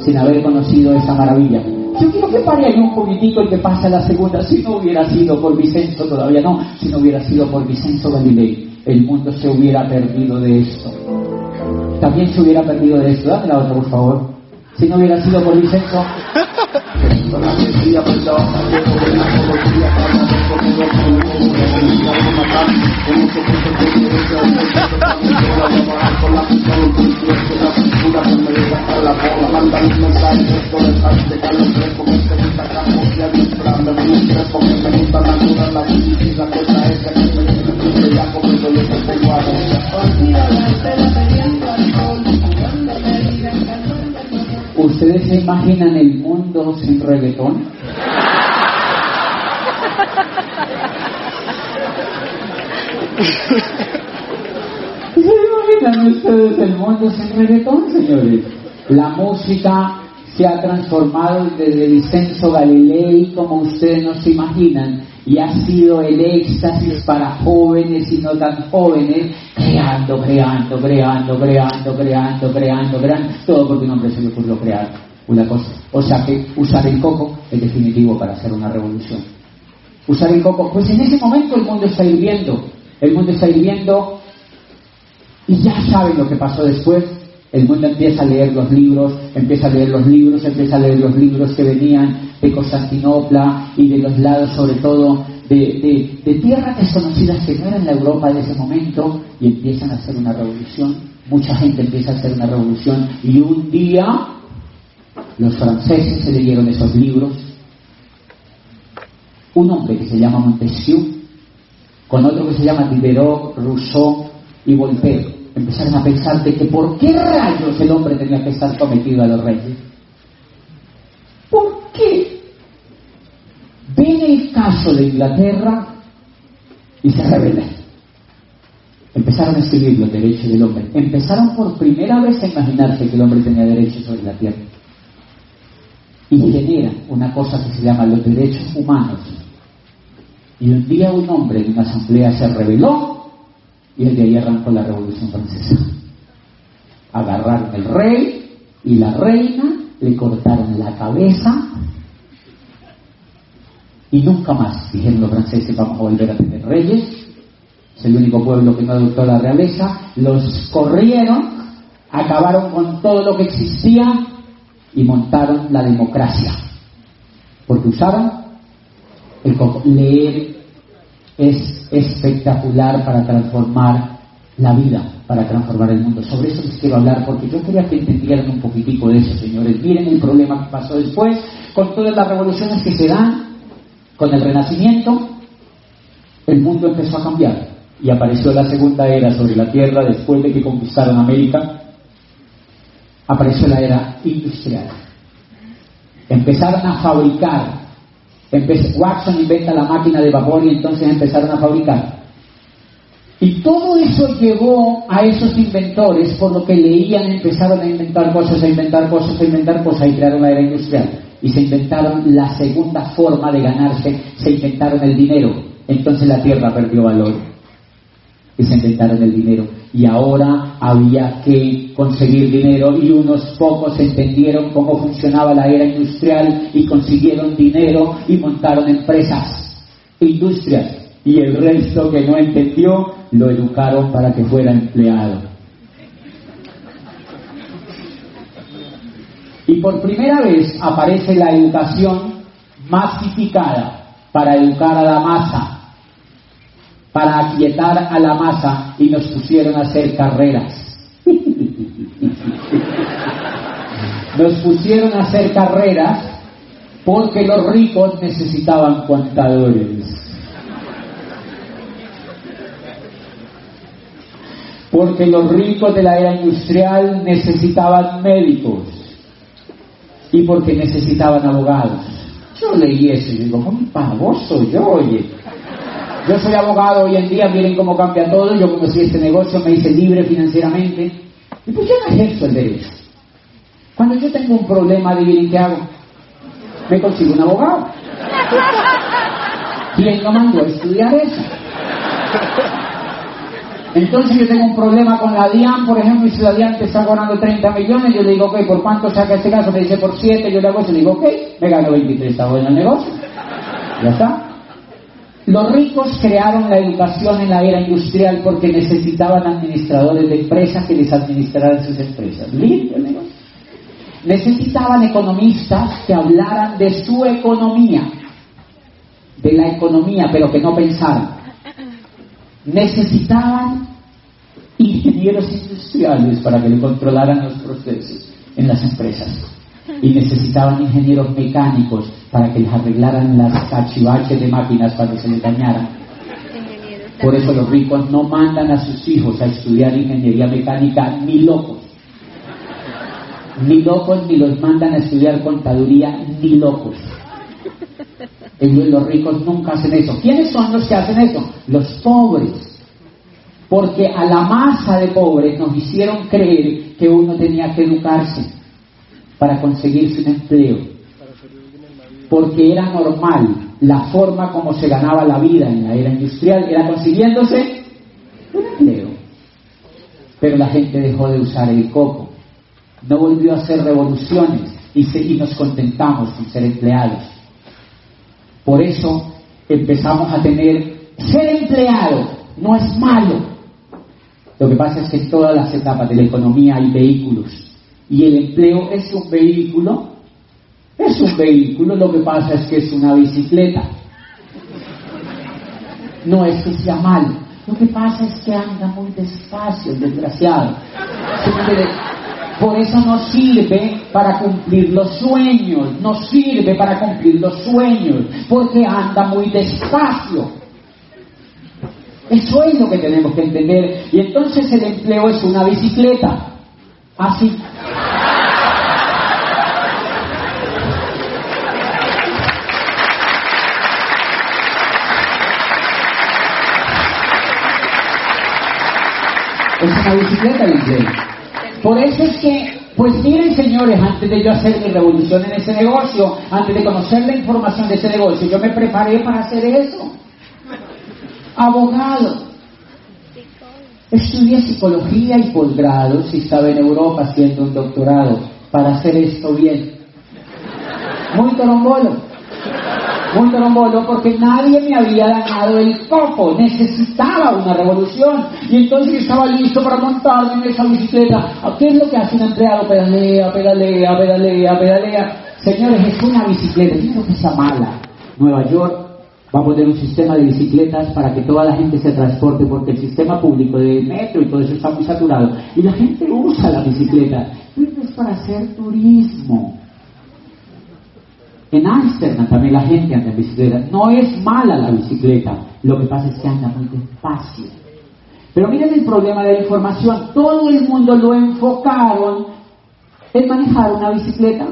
sin haber conocido esa maravilla. Yo quiero que pare ahí un poquitico y que pase la segunda, si no hubiera sido por Vicenzo, todavía no, si no hubiera sido por Vicenzo Galilei, el mundo se hubiera perdido de esto. También se hubiera perdido de esto. Dame la otra, por favor. Si no hubiera sido por Vicenzo. ¿Ustedes se imaginan el mundo sin reggaetón? ¿Se imaginan ustedes el mundo sin reggaetón, señores? La música se ha transformado desde Vicenzo Galilei como ustedes no se imaginan y ha sido el éxtasis para jóvenes y no tan jóvenes, creando, creando, creando, creando, creando, creando, creando, todo porque un hombre se le ocurrió crear una cosa. O sea que usar el coco es definitivo para hacer una revolución. Usar el coco, pues en ese momento el mundo está hirviendo, el mundo está hirviendo y ya saben lo que pasó después. El mundo empieza a leer los libros, empieza a leer los libros, empieza a leer los libros que venían de Constantinopla y de los lados, sobre todo, de, de, tierras desconocidas que no eran la Europa de ese momento, y empiezan a hacer una revolución. Mucha gente empieza a hacer una revolución, y un día los franceses se leyeron esos libros. Un hombre que se llama Montesquieu, con otro que se llama Diderot, Rousseau y Voltaire empezaron a pensar de que por qué rayos el hombre tenía que estar cometido a los reyes. ¿Por qué? Ven el caso de Inglaterra y se rebelan. Empezaron a escribir los derechos del hombre. Empezaron por primera vez a imaginarse que el hombre tenía derechos sobre la tierra. Y generan una cosa que se llama los derechos humanos. Y un día un hombre en una asamblea se rebeló y el de ahí arrancó la Revolución Francesa. Agarraron el rey y la reina, le cortaron la cabeza y nunca más, dijeron los franceses, vamos a volver a tener reyes. Es el único pueblo que no adoptó la realeza. Los corrieron, acabaron con todo lo que existía y montaron la democracia. Porque usaban el leer es espectacular para transformar la vida, para transformar el mundo. Sobre eso les quiero hablar porque yo quería que entendieran un poquitico de eso, señores. Miren el problema que pasó después, con todas las revoluciones que se dan, con el renacimiento, el mundo empezó a cambiar y apareció la segunda era sobre la tierra después de que conquistaron América. Apareció la era industrial. Empezaron a fabricar Watson inventa la máquina de vapor y entonces empezaron a fabricar. Y todo eso llevó a esos inventores, por lo que leían, empezaron a inventar cosas, a inventar cosas, a inventar cosas y crearon la era industrial. Y se inventaron la segunda forma de ganarse, se inventaron el dinero. Entonces la tierra perdió valor. Y se inventaron el dinero. Y ahora había que conseguir dinero y unos pocos entendieron cómo funcionaba la era industrial y consiguieron dinero y montaron empresas, industrias. Y el resto que no entendió lo educaron para que fuera empleado. Y por primera vez aparece la educación masificada para educar a la masa, para aquietar a la masa y nos pusieron a hacer carreras. Nos pusieron a hacer carreras porque los ricos necesitaban contadores. porque los ricos de la era industrial necesitaban médicos y porque necesitaban abogados. Yo leí eso y digo, muy pavoso yo, oye. Yo soy abogado hoy en día, miren cómo cambia todo, yo conocí este negocio, me hice libre financieramente, y pues yo no ejerzo el derecho. Cuando yo tengo un problema, adivinen qué hago. Me consigo un abogado. ¿Quién no mandó a estudiar eso? Entonces yo tengo un problema con la DIAN, por ejemplo, y si la DIAN está ganando 30 millones, yo le digo, ok, ¿por cuánto saca este caso? Me dice por 7, yo le hago eso, le digo, ok, me gano 23, está bueno el negocio. Ya está. Los ricos crearon la educación en la era industrial porque necesitaban administradores de empresas que les administraran sus empresas. Lindo el negocio. Necesitaban economistas que hablaran de su economía, de la economía, pero que no pensaran necesitaban ingenieros industriales para que le controlaran los procesos en las empresas. Y necesitaban ingenieros mecánicos para que les arreglaran las cachivaches de máquinas cuando se les dañaran. Por eso los ricos no mandan a sus hijos a estudiar ingeniería mecánica ni locos. Ni locos ni los mandan a estudiar contaduría ni locos. Ellos, los ricos nunca hacen eso. ¿Quiénes son los que hacen eso? Los pobres. Porque a la masa de pobres nos hicieron creer que uno tenía que educarse para conseguirse un empleo. Porque era normal la forma como se ganaba la vida en la era industrial, era consiguiéndose un empleo. Pero la gente dejó de usar el coco, no volvió a hacer revoluciones y, y nos contentamos con ser empleados. Por eso empezamos a tener, ser empleado no es malo. Lo que pasa es que en todas las etapas de la economía hay vehículos. Y el empleo es un vehículo. Es un vehículo, lo que pasa es que es una bicicleta. No es que sea malo. Lo que pasa es que anda muy despacio, desgraciado. Por eso no sirve para cumplir los sueños, no sirve para cumplir los sueños, porque anda muy despacio. Eso es lo que tenemos que entender. Y entonces el empleo es una bicicleta. Así. Es una bicicleta empleo. Por eso es que, pues miren señores, antes de yo hacer mi revolución en ese negocio, antes de conocer la información de ese negocio, yo me preparé para hacer eso. Abogado. Estudié psicología y posgrado, si estaba en Europa haciendo un doctorado, para hacer esto bien. Muy torombolo muy trombolo porque nadie me había dañado el coco, necesitaba una revolución y entonces estaba listo para montarme en esa bicicleta. ¿Qué es lo que hace un empleado? Pedalea, pedalea, pedalea, pedalea. Señores, es una bicicleta, yo que sea mala. Nueva York va a poner un sistema de bicicletas para que toda la gente se transporte porque el sistema público de metro y todo eso está muy saturado y la gente usa la bicicleta. Pero es para hacer turismo. En Ámsterdam también la gente anda en bicicleta. No es mala la bicicleta, lo que pasa es que anda muy despacio. Pero miren el problema de la información. Todo el mundo lo enfocaron en manejar una bicicleta.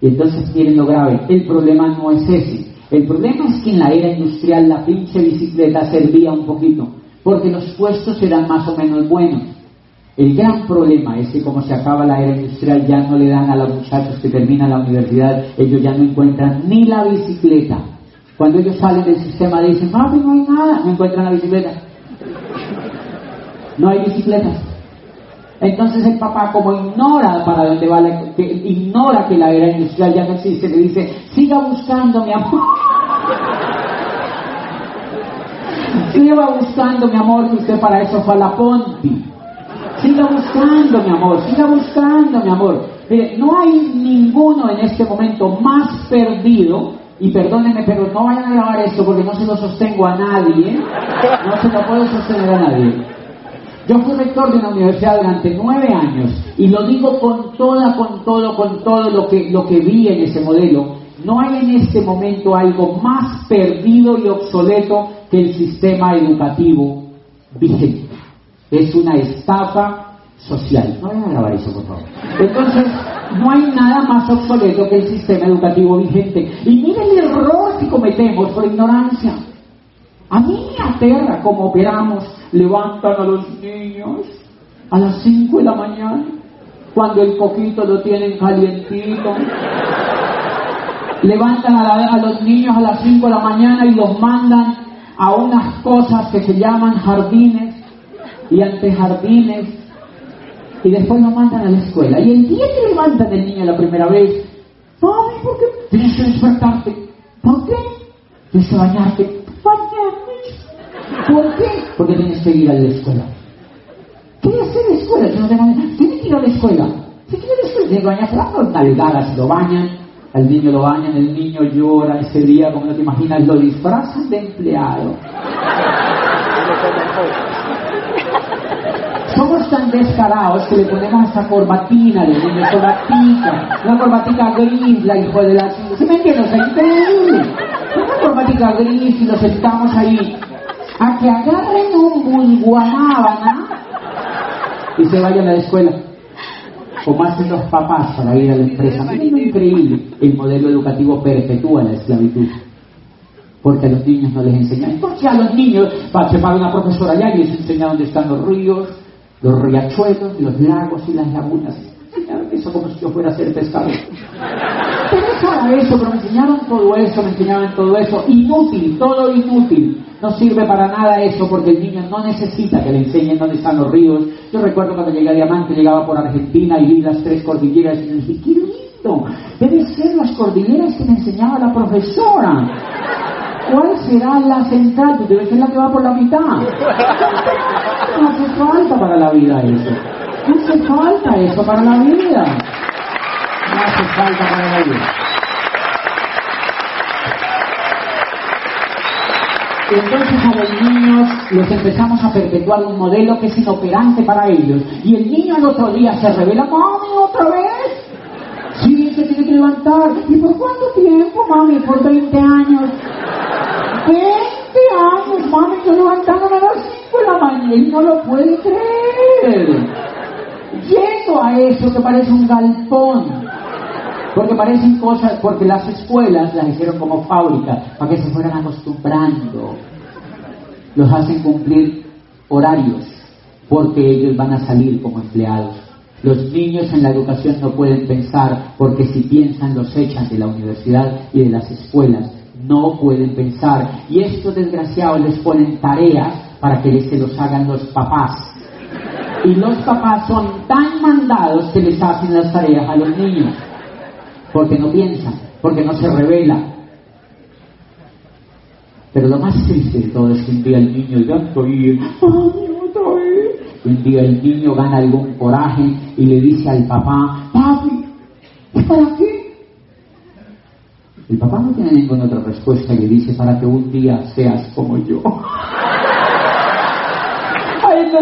Y entonces miren lo grave, el problema no es ese. El problema es que en la era industrial la pinche bicicleta servía un poquito, porque los puestos eran más o menos buenos. El gran problema es que como se acaba la era industrial ya no le dan a los muchachos que terminan la universidad, ellos ya no encuentran ni la bicicleta. Cuando ellos salen del sistema dicen, papi, no hay nada, no encuentran la bicicleta. No hay bicicletas. Entonces el papá, como ignora para dónde va, la, ignora que la era industrial ya no existe, le dice, siga buscando mi amor. Siga buscando mi amor, que usted para eso fue a la Ponti. Siga buscando mi amor, siga buscando mi amor. No hay ninguno en este momento más perdido, y perdónenme, pero no vayan a grabar esto porque no se lo sostengo a nadie, no se lo puedo sostener a nadie yo fui rector de una universidad durante nueve años y lo digo con toda, con todo, con todo lo que, lo que vi en ese modelo. No hay en este momento algo más perdido y obsoleto que el sistema educativo vigente. Es una estafa social. No vayan a grabar eso, por favor. Entonces, no hay nada más obsoleto que el sistema educativo vigente. Y miren el error que cometemos por ignorancia. A mí me aterra cómo operamos, levantan a los niños a las 5 de la mañana, cuando el coquito lo tienen calientito. Levantan a, los niños a las 5 de la mañana y los mandan a unas cosas que se llaman jardines y antejardines y después lo mandan a la escuela. Y el día que levantan el niño la primera vez, mami, ¿por qué tienes que despertarte? ¿Por qué? Tienes que bañarte. ¿Por qué? Porque tienes que ir a la escuela. ¿Qué hacer la escuela? Tienes que ir a la escuela. Si quieres la escuela, tienes que bañar. nalgadas, lo bañan, al niño lo bañan, el niño llora ese día, como no te imaginas, lo disfrazan de empleado. Somos tan descarados que le ponemos esa corbatina de niño, corbatica, una corbatica gris, la hijo de la... ¿Se me entiende? O increíble. Una corbatica gris y lo sentamos ahí a que agarren un bulguanábana y se vayan a la escuela. Como hacen los papás para ir a la empresa. Es increíble. El modelo educativo perpetúa la esclavitud. Porque a los niños no les enseñan. Entonces a los niños, se paga una profesora allá y les enseña dónde están los ríos, los riachuelos, los lagos y las lagunas. Eso como si yo fuera a ser pescador. Eso, pero me enseñaron todo eso, me enseñaban todo eso. Inútil, todo inútil. No sirve para nada eso porque el niño no necesita que le enseñen dónde están los ríos. Yo recuerdo cuando llegué a Diamante, llegaba por Argentina y vi las tres cordilleras y dije, ¡qué lindo! Deben ser las cordilleras que me enseñaba la profesora. ¿Cuál será la central? Pues debe ser la que va por la mitad. No hace falta para la vida eso. No hace falta eso para la vida. No hace falta para la vida. Entonces a los niños les empezamos a perpetuar un modelo que es inoperante para ellos. Y el niño al otro día se revela, mami, otra vez. Sí, se tiene que levantar. ¿Y por cuánto tiempo, mami? Por 20 años. 20 años, mami, yo levantándome a las 5 de la mañana y no lo puede creer. Yendo a eso que parece un galpón. Porque parecen cosas, porque las escuelas las hicieron como fábricas, para que se fueran acostumbrando. Los hacen cumplir horarios, porque ellos van a salir como empleados. Los niños en la educación no pueden pensar, porque si piensan los echan de la universidad y de las escuelas. No pueden pensar. Y estos desgraciados les ponen tareas para que se los hagan los papás. Y los papás son tan mandados que les hacen las tareas a los niños porque no piensa, porque no se revela. Pero lo más triste de todo es que un día el niño llanto y un día el niño gana algún coraje y le dice al papá, papi, ¿es para qué? El papá no tiene ninguna otra respuesta y le dice, para que un día seas como yo. Ay, no,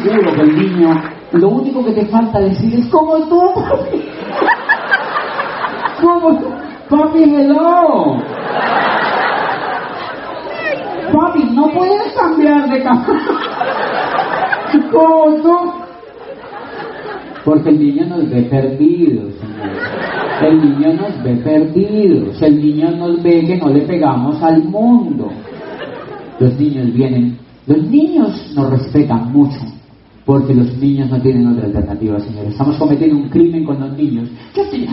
seguro que el niño, lo único que te falta decir es como tú, papi. Como tú, papi, hello. no puedes cambiar de casa. ¿Cómo tú? Porque el niño nos ve perdidos. El niño nos ve perdidos. El niño nos ve que no le pegamos al mundo. Los niños vienen. Los niños nos respetan mucho. Porque los niños no tienen otra alternativa, señores. Estamos cometiendo un crimen con los niños.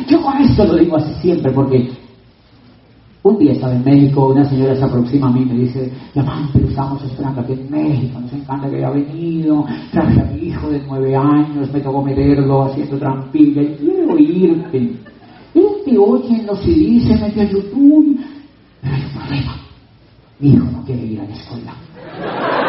Yo, con esto lo digo así siempre, porque un día estaba en México, una señora se aproxima a mí y me dice, mamá, pero estamos esperando aquí en México, nos encanta que haya venido, traje a mi hijo de nueve años, me tocó meterlo haciendo trampilla, y quiero. Y él te oye en los CDs, se mete a YouTube, pero hay un problema, mi hijo no quiere ir a la escuela.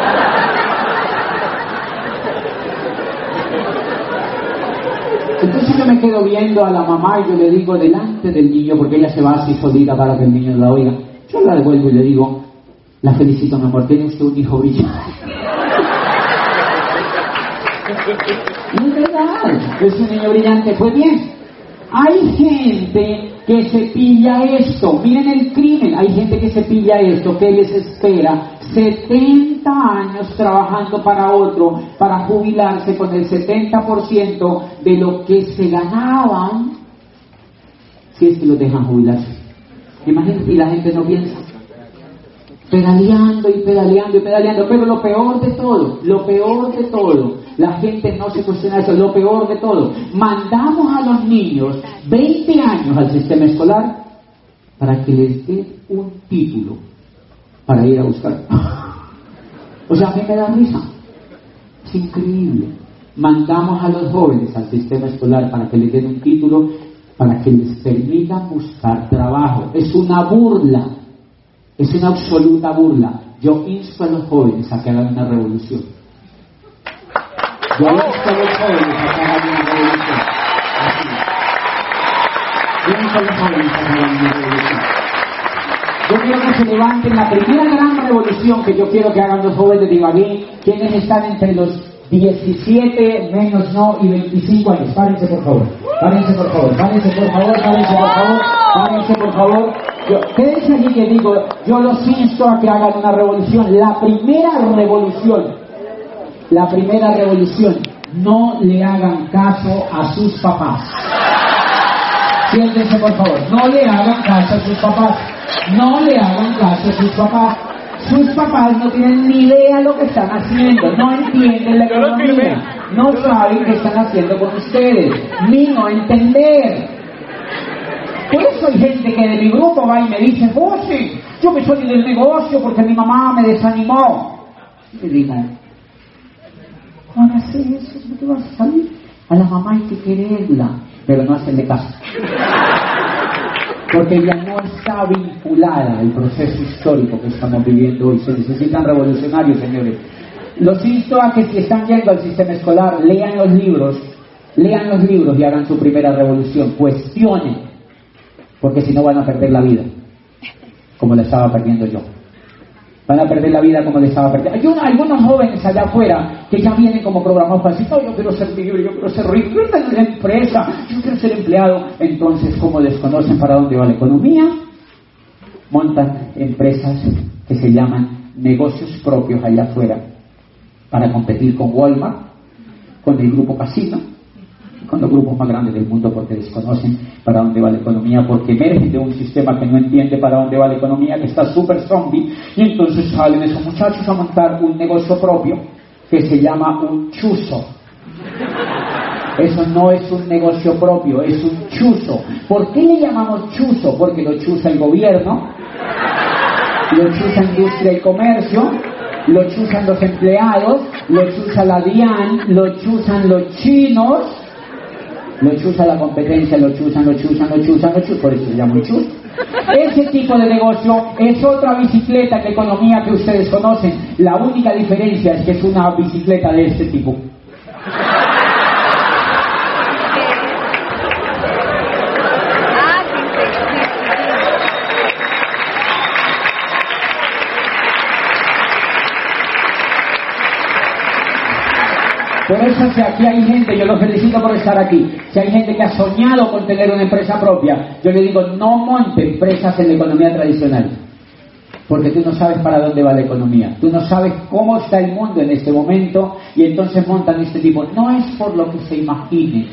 Entonces yo me quedo viendo a la mamá y yo le digo delante del niño, porque ella se va así solita para que el niño la oiga. Yo la devuelvo y le digo, la felicito, mi amor, tiene usted un hijo brillante. es verdad, es un niño brillante. Pues bien, hay gente que se pilla esto. Miren el crimen, hay gente que se pilla esto, que les espera 70 años trabajando para otro para jubilarse con el 70% de lo que se ganaban si es que lo dejan jubilarse. Imagínate, y la gente no piensa. Pedaleando y pedaleando y pedaleando, pero lo peor de todo, lo peor de todo, la gente no se cuestiona eso, lo peor de todo, mandamos a los niños 20 años al sistema escolar para que les dé un título para ir a buscar. O sea, a mí me da risa. Es increíble. Mandamos a los jóvenes al sistema escolar para que les den un título, para que les permitan buscar trabajo. Es una burla. Es una absoluta burla. Yo insto a los jóvenes a que hagan una revolución. Yo quiero que se levanten la primera gran revolución que yo quiero que hagan los jóvenes de Ibagué, quienes están entre los 17 menos no y 25 años. Párense por favor, párense por favor, párense por favor, párense por favor, párense por favor. Quédense allí que digo, yo los insto a que hagan una revolución. La primera revolución, la primera revolución, no le hagan caso a sus papás. Siéntense por favor, no le hagan caso a sus papás. No le hagan caso a sus papás. Sus papás no tienen ni idea de lo que están haciendo, no entienden la economía, no saben qué están haciendo con ustedes, ni no entender. Por eso hay gente que de mi grupo va y me dice, sí, yo me salí del negocio porque mi mamá me desanimó. Y ¿cómo hacer eso? ¿No te vas a salir? A la mamá hay que quererla, pero no hacerle caso porque ella no está vinculada al proceso histórico que estamos viviendo hoy. Se necesitan revolucionarios, señores. Los insto a que si están yendo al sistema escolar, lean los libros, lean los libros y hagan su primera revolución. Cuestionen, porque si no van a perder la vida, como la estaba perdiendo yo van a perder la vida como les estaba perdiendo. Hay algunos jóvenes allá afuera que ya vienen como programados para decir, yo quiero ser libre, yo quiero ser rico, yo quiero tener una empresa, yo quiero ser empleado. Entonces, como desconocen para dónde va la economía, montan empresas que se llaman negocios propios allá afuera para competir con Walmart, con el grupo Casino, con los grupos más grandes del mundo porque desconocen para dónde va la economía, porque emergen de un sistema que no entiende para dónde va la economía, que está súper zombie, y entonces salen esos muchachos a montar un negocio propio que se llama un chuzo. Eso no es un negocio propio, es un chuzo. ¿Por qué le llamamos chuzo? Porque lo chuza el gobierno, lo chuza industria y comercio, lo chuzan los empleados, lo chuza la DIAN, lo chuzan los chinos, lo chusa la competencia, lo chusan, lo chusan, lo chusan, lo chusan, por eso se llama un chus. Ese tipo de negocio es otra bicicleta que economía que ustedes conocen. La única diferencia es que es una bicicleta de este tipo. Por eso si aquí hay gente, yo los felicito por estar aquí, si hay gente que ha soñado con tener una empresa propia, yo le digo, no monte empresas en la economía tradicional. porque tú no sabes para dónde va la economía, tú no sabes cómo está el mundo en este momento y entonces montan este tipo. No es por lo que se imagine,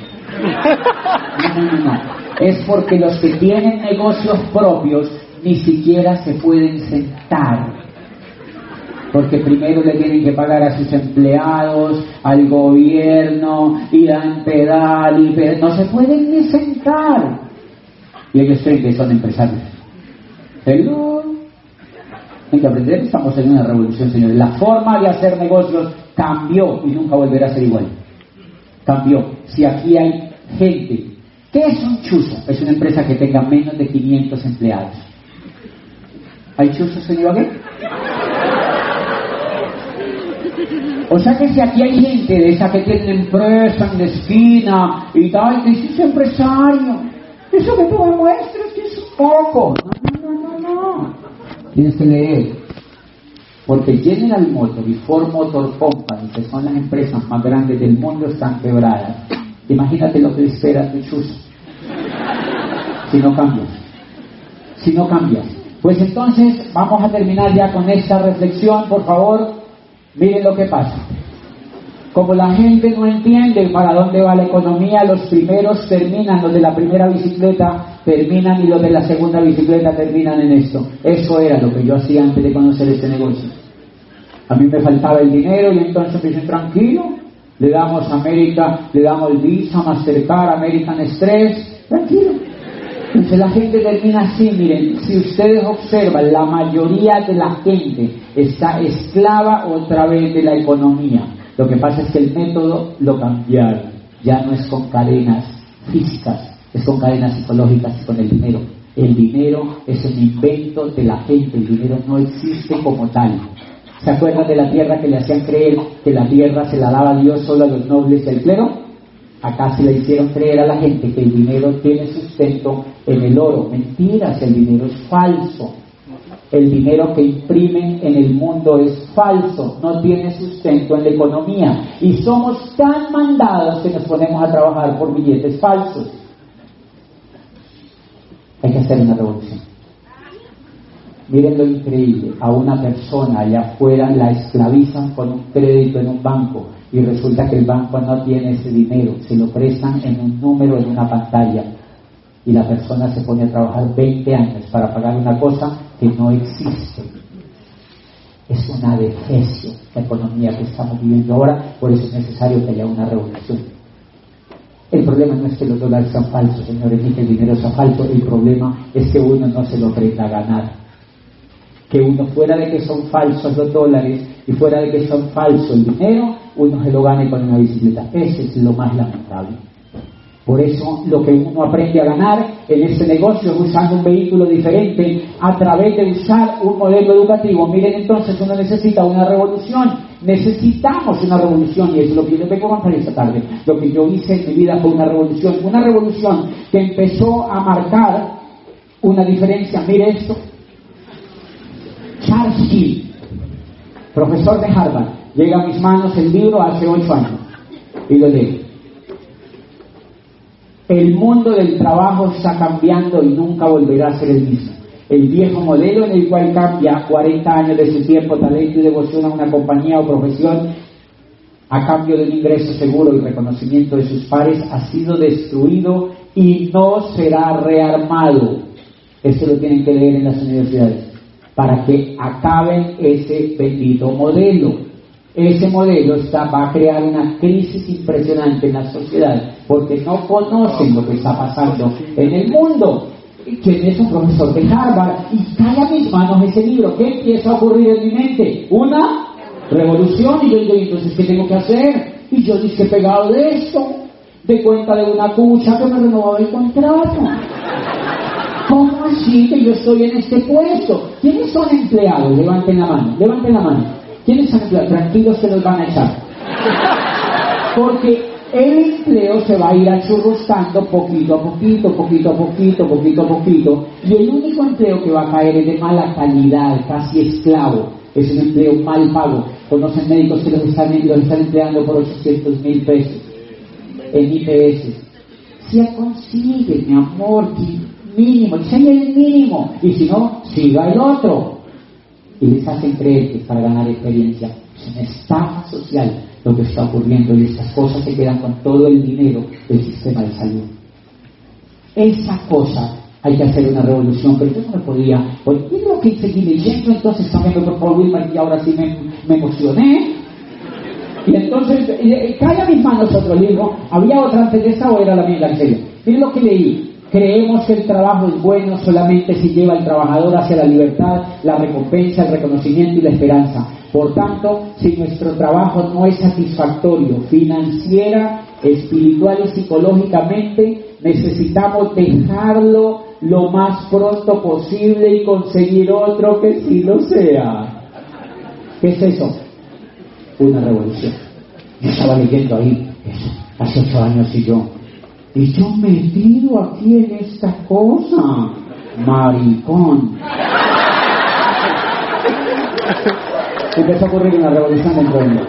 no, no, no, es porque los que tienen negocios propios ni siquiera se pueden sentar porque primero le tienen que pagar a sus empleados, al gobierno, y dan pedal, y pedal. no se pueden ni sentar. Y ellos creen que son empresarios. Hello. Hay que aprender, estamos en una revolución, señores. La forma de hacer negocios cambió y nunca volverá a ser igual. Cambió. Si aquí hay gente, ¿qué es un chuzo? Es una empresa que tenga menos de 500 empleados. ¿Hay chuzos en Ibagué? O sea que si aquí hay gente de esa que tiene empresa en la esquina y tal, que es empresario, eso que tú me muestras que es poco. No, no, no, no, Tienes que leer. Porque General Motors y Ford Motor Company, que son las empresas más grandes del mundo, están quebradas. Imagínate lo que espera tu chuzo. Si no cambias. Si no cambias. Pues entonces vamos a terminar ya con esta reflexión, por favor. Miren lo que pasa. Como la gente no entiende para dónde va la economía, los primeros terminan, los de la primera bicicleta terminan y los de la segunda bicicleta terminan en esto. Eso era lo que yo hacía antes de conocer este negocio. A mí me faltaba el dinero y entonces me dicen, tranquilo, le damos América, le damos Visa, Mastercard, American Express, tranquilo. Entonces la gente termina así, miren, si ustedes observan, la mayoría de la gente está esclava otra vez de la economía. Lo que pasa es que el método lo cambiaron. Ya no es con cadenas físicas, es con cadenas psicológicas y con el dinero. El dinero es un invento de la gente, el dinero no existe como tal. ¿Se acuerdan de la tierra que le hacían creer que la tierra se la daba Dios solo a los nobles del clero? Acá se le hicieron creer a la gente que el dinero tiene sustento en el oro. Mentiras, el dinero es falso. El dinero que imprimen en el mundo es falso, no tiene sustento en la economía. Y somos tan mandados que nos ponemos a trabajar por billetes falsos. Hay que hacer una revolución. Miren lo increíble, a una persona allá afuera la esclavizan con un crédito en un banco y resulta que el banco no tiene ese dinero, se lo prestan en un número en una pantalla y la persona se pone a trabajar 20 años para pagar una cosa que no existe. Es una defecio la economía que estamos viviendo ahora, por eso es necesario que haya una revolución. El problema no es que los dólares sean falsos, señores, ni que el dinero sea falso, el problema es que uno no se lo aprenda a ganar. Que uno fuera de que son falsos los dólares y fuera de que son falsos el dinero, uno se lo gane con una bicicleta. Ese es lo más lamentable. Por eso lo que uno aprende a ganar en este negocio es usando un vehículo diferente a través de usar un modelo educativo. Miren entonces, uno necesita una revolución. Necesitamos una revolución y eso es lo que yo vengo a contar esta tarde. Lo que yo hice en mi vida fue una revolución. Una revolución que empezó a marcar una diferencia. Mire esto. Charles Hill, profesor de Harvard, llega a mis manos el libro hace ocho años y lo leo. El mundo del trabajo está cambiando y nunca volverá a ser el mismo. El viejo modelo en el cual cambia 40 años de su tiempo, talento y devoción a una compañía o profesión a cambio de un ingreso seguro y reconocimiento de sus pares ha sido destruido y no será rearmado. Eso lo tienen que leer en las universidades para que acaben ese bendito modelo. Ese modelo va a crear una crisis impresionante en la sociedad porque no conocen lo que está pasando en el mundo. ¿Quién es un profesor de Harvard? Y cae a mis manos ese libro. ¿Qué empieza a ocurrir en mi mente? Una revolución. Y yo digo, entonces, ¿qué tengo que hacer? Y yo dije, pegado de esto, de cuenta de una cucha que me renovaba el contrato. ¿Cómo así que yo estoy en este puesto? ¿Quiénes son empleados? Levanten la mano, levanten la mano. ¿Quiénes son empleados? Tranquilos que los van a echar. Porque el empleo se va a ir achurruscando poquito a poquito, poquito a poquito, poquito a poquito, y el único empleo que va a caer es de mala calidad, casi esclavo, es un empleo mal pago. Conocen médicos que los están, los están empleando por 800 mil pesos en IPS. Si consigue, mi amor, mínimo, enseña el mínimo, y si no, siga el otro. Y les hacen creer que para ganar experiencia. Es una estafa social lo que está ocurriendo y estas cosas se quedan con todo el dinero del sistema de salud. Esa cosa hay que hacer una revolución, pero yo no me podía, pues lo que seguí leyendo, entonces también por Paul y ahora sí me, emocioné. Y entonces, cae a mis manos otro libro, había otra antes de esa o era la misma en serio. Miren lo que leí, Creemos que el trabajo es bueno solamente si lleva al trabajador hacia la libertad, la recompensa, el reconocimiento y la esperanza. Por tanto, si nuestro trabajo no es satisfactorio financiera, espiritual y psicológicamente, necesitamos dejarlo lo más pronto posible y conseguir otro que sí lo sea. ¿Qué es eso? Una revolución. Yo estaba leyendo ahí eso, hace ocho años y yo, y yo metido aquí en esta cosa, maricón. Empezó a ocurrir una revolución de mí.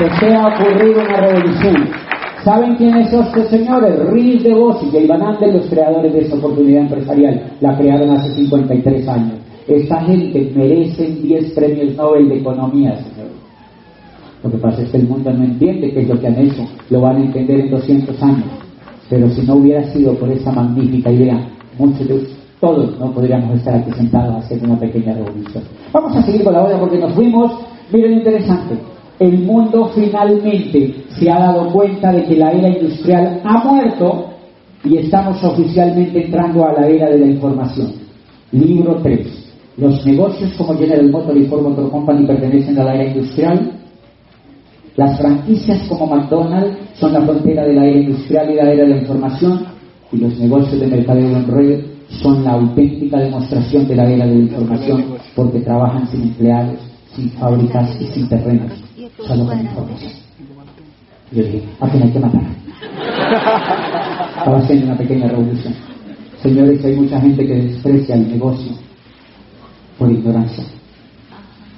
empezó a ocurrir una revolución. ¿Saben quiénes son estos señores? Riz de Vos y Jay Van Andel, los creadores de esta oportunidad empresarial. La crearon hace 53 años. Esta gente merece 10 premios Nobel de Economía, señor. Lo que pasa es que el mundo no entiende qué es lo que han hecho. Lo van a entender en 200 años. Pero si no hubiera sido por esa magnífica idea, muchos de todos no podríamos estar aquí sentados hacer una pequeña revolución. Vamos a seguir con la hora porque nos fuimos. Miren, interesante el mundo finalmente se ha dado cuenta de que la era industrial ha muerto y estamos oficialmente entrando a la era de la información. Libro 3. Los negocios como General Motors y Ford Motor Company pertenecen a la era industrial. Las franquicias como McDonald's son la frontera de la era industrial y la era de la información. Y los negocios de mercadeo en red son la auténtica demostración de la era de la información porque trabajan sin empleados, sin fábricas y sin terrenos solo con información. Yo dije, ¿a quién hay que matar? Estaba haciendo una pequeña revolución. Señores, hay mucha gente que desprecia el negocio por ignorancia.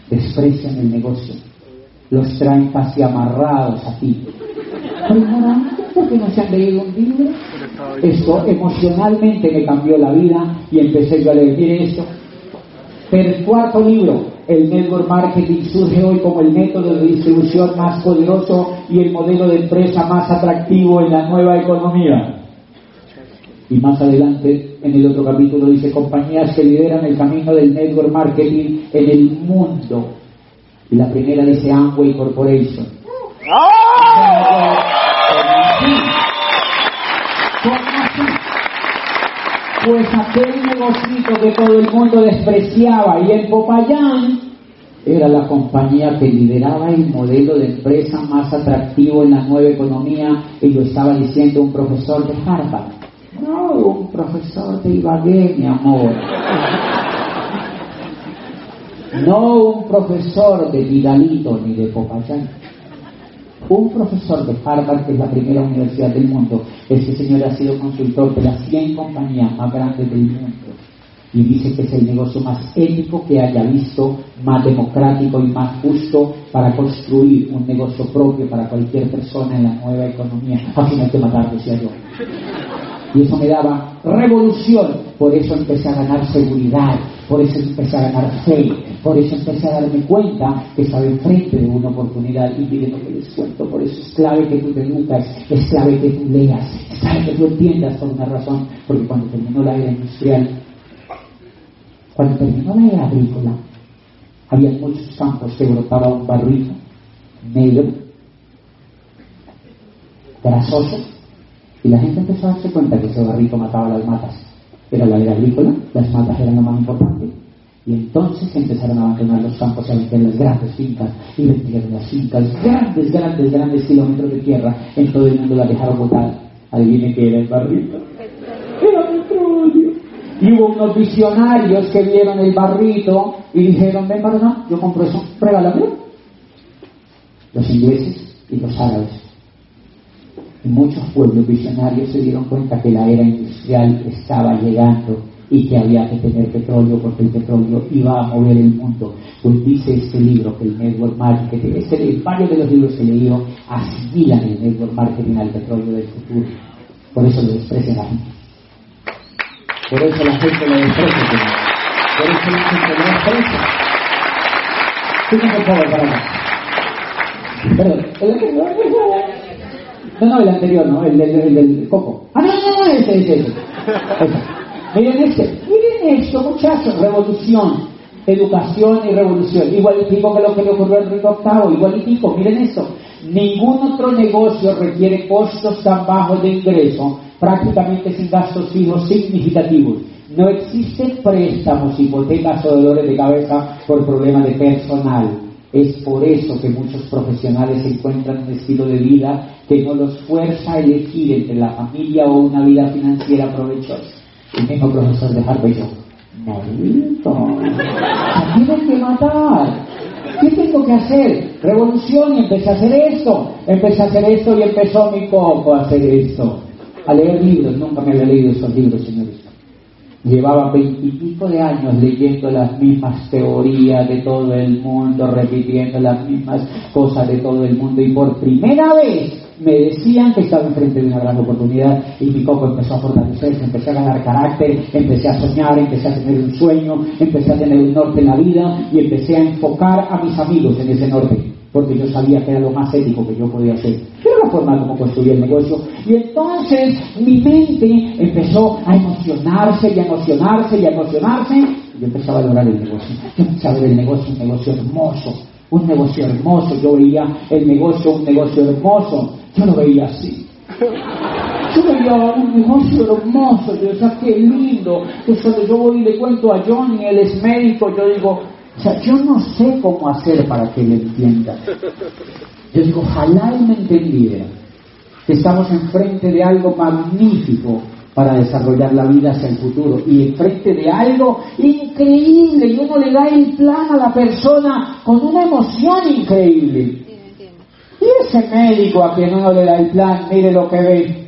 Desprecian el negocio. Los traen casi amarrados aquí. Por ignorancia, porque no se han leído un libro. Esto emocionalmente me cambió la vida y empecé yo a leer. Mire esto. El cuarto libro, el network marketing surge hoy como el método de distribución más poderoso y el modelo de empresa más atractivo en la nueva economía. Y más adelante, en el otro capítulo, dice compañías que lideran el camino del network marketing en el mundo. Y la primera dice Amway Corporation. Pues aquel negocio que todo el mundo despreciaba y en Popayán era la compañía que lideraba el modelo de empresa más atractivo en la nueva economía y lo estaba diciendo un profesor de Harvard. No, un profesor de Ibagué, mi amor. No un profesor de Vidalito ni de Popayán. Un profesor de Harvard, que es la primera universidad del mundo, este señor ha sido consultor de las 100 compañías más grandes del mundo y dice que es el negocio más ético que haya visto, más democrático y más justo para construir un negocio propio para cualquier persona en la nueva economía. Así no que matar, decía yo. Y eso me daba revolución, por eso empecé a ganar seguridad, por eso empecé a ganar fe, por eso empecé a darme cuenta que estaba enfrente de una oportunidad. Y miren lo que les cuento, por eso es clave que tú te educas, es clave que tú leas, es clave que tú entiendas por una razón, porque cuando terminó la era industrial cuando terminó la era agrícola, había muchos campos que brotaba un barrito negro, grasoso, y la gente empezó a darse cuenta que ese barrito mataba las matas. Era la era agrícola, las matas eran lo más importante. Y entonces empezaron a abandonar los campos y a vender las grandes fincas y vendieron las fincas, grandes, grandes, grandes kilómetros de tierra. En todo el mundo la dejaron botar. Adivinen qué era el barrito. Era petróleo. Y hubo unos visionarios que vieron el barrito y dijeron, ven ¿verdad? yo compro eso, regálame. Los ingleses y los árabes. Y muchos pueblos visionarios se dieron cuenta que la era industrial estaba llegando y que había que tener petróleo porque el petróleo iba a mover el mundo. Pues dice este libro que el network marketing, este, varios de los libros que leído asimilan el network marketing al petróleo del futuro. Por eso lo desprecia la gente. Por eso la gente lo desprecia. Por eso la gente lo desprecia. Perdón. No, no, el anterior, no, el, del, el coco. Ah, no, no, no, ese, ese, ese. Miren este, miren esto, muchachos, revolución, educación y revolución. Igualitico que lo que le ocurrió al Enrique VIII, igualitico, miren esto. Ningún otro negocio requiere costos tan bajos de ingreso, prácticamente sin gastos fijos significativos. No existen préstamos, hipotecas o dolores de cabeza por problemas de personal. Es por eso que muchos profesionales encuentran un estilo de vida que no los fuerza a elegir entre la familia o una vida financiera provechosa. El mismo profesor de Harvard yo, maldito, tienen que matar. ¿Qué tengo que hacer? Revolución y empecé a hacer esto. Empecé a hacer esto y empezó mi coco a hacer esto. A leer libros, nunca me había leído esos libros, señores. Llevaba veintipico de años leyendo las mismas teorías de todo el mundo, repitiendo las mismas cosas de todo el mundo y por primera vez me decían que estaba enfrente de una gran oportunidad y mi coco empezó a fortalecerse, empecé a ganar carácter, empecé a soñar, empecé a tener un sueño, empecé a tener un norte en la vida y empecé a enfocar a mis amigos en ese norte porque yo sabía que era lo más ético que yo podía hacer. La forma como construir el negocio. Y entonces mi mente empezó a emocionarse y a emocionarse y a emocionarse. Y yo empecé a valorar el negocio. Yo empecé a ver el negocio un negocio hermoso. Un negocio hermoso. Yo veía el negocio un negocio hermoso. Yo lo veía así. Yo veía un negocio hermoso, yo decía, qué lindo. Que cuando yo voy y le cuento a Johnny, él es médico, yo digo, o sea, yo no sé cómo hacer para que él entienda. Yo digo, ojalá él me entendiera que estamos enfrente de algo magnífico para desarrollar la vida hacia el futuro y enfrente de algo increíble y uno le da el plan a la persona con una emoción increíble. Y ese médico a quien uno le da el plan, mire lo que ve.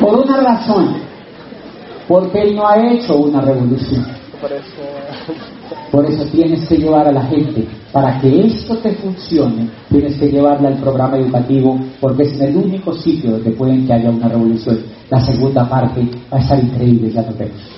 Por una razón, porque él no ha hecho una revolución. Por eso tienes que llevar a la gente, para que esto te funcione, tienes que llevarla al programa educativo, porque es el único sitio donde pueden que haya una revolución. La segunda parte va a estar increíble, ya lo vemos.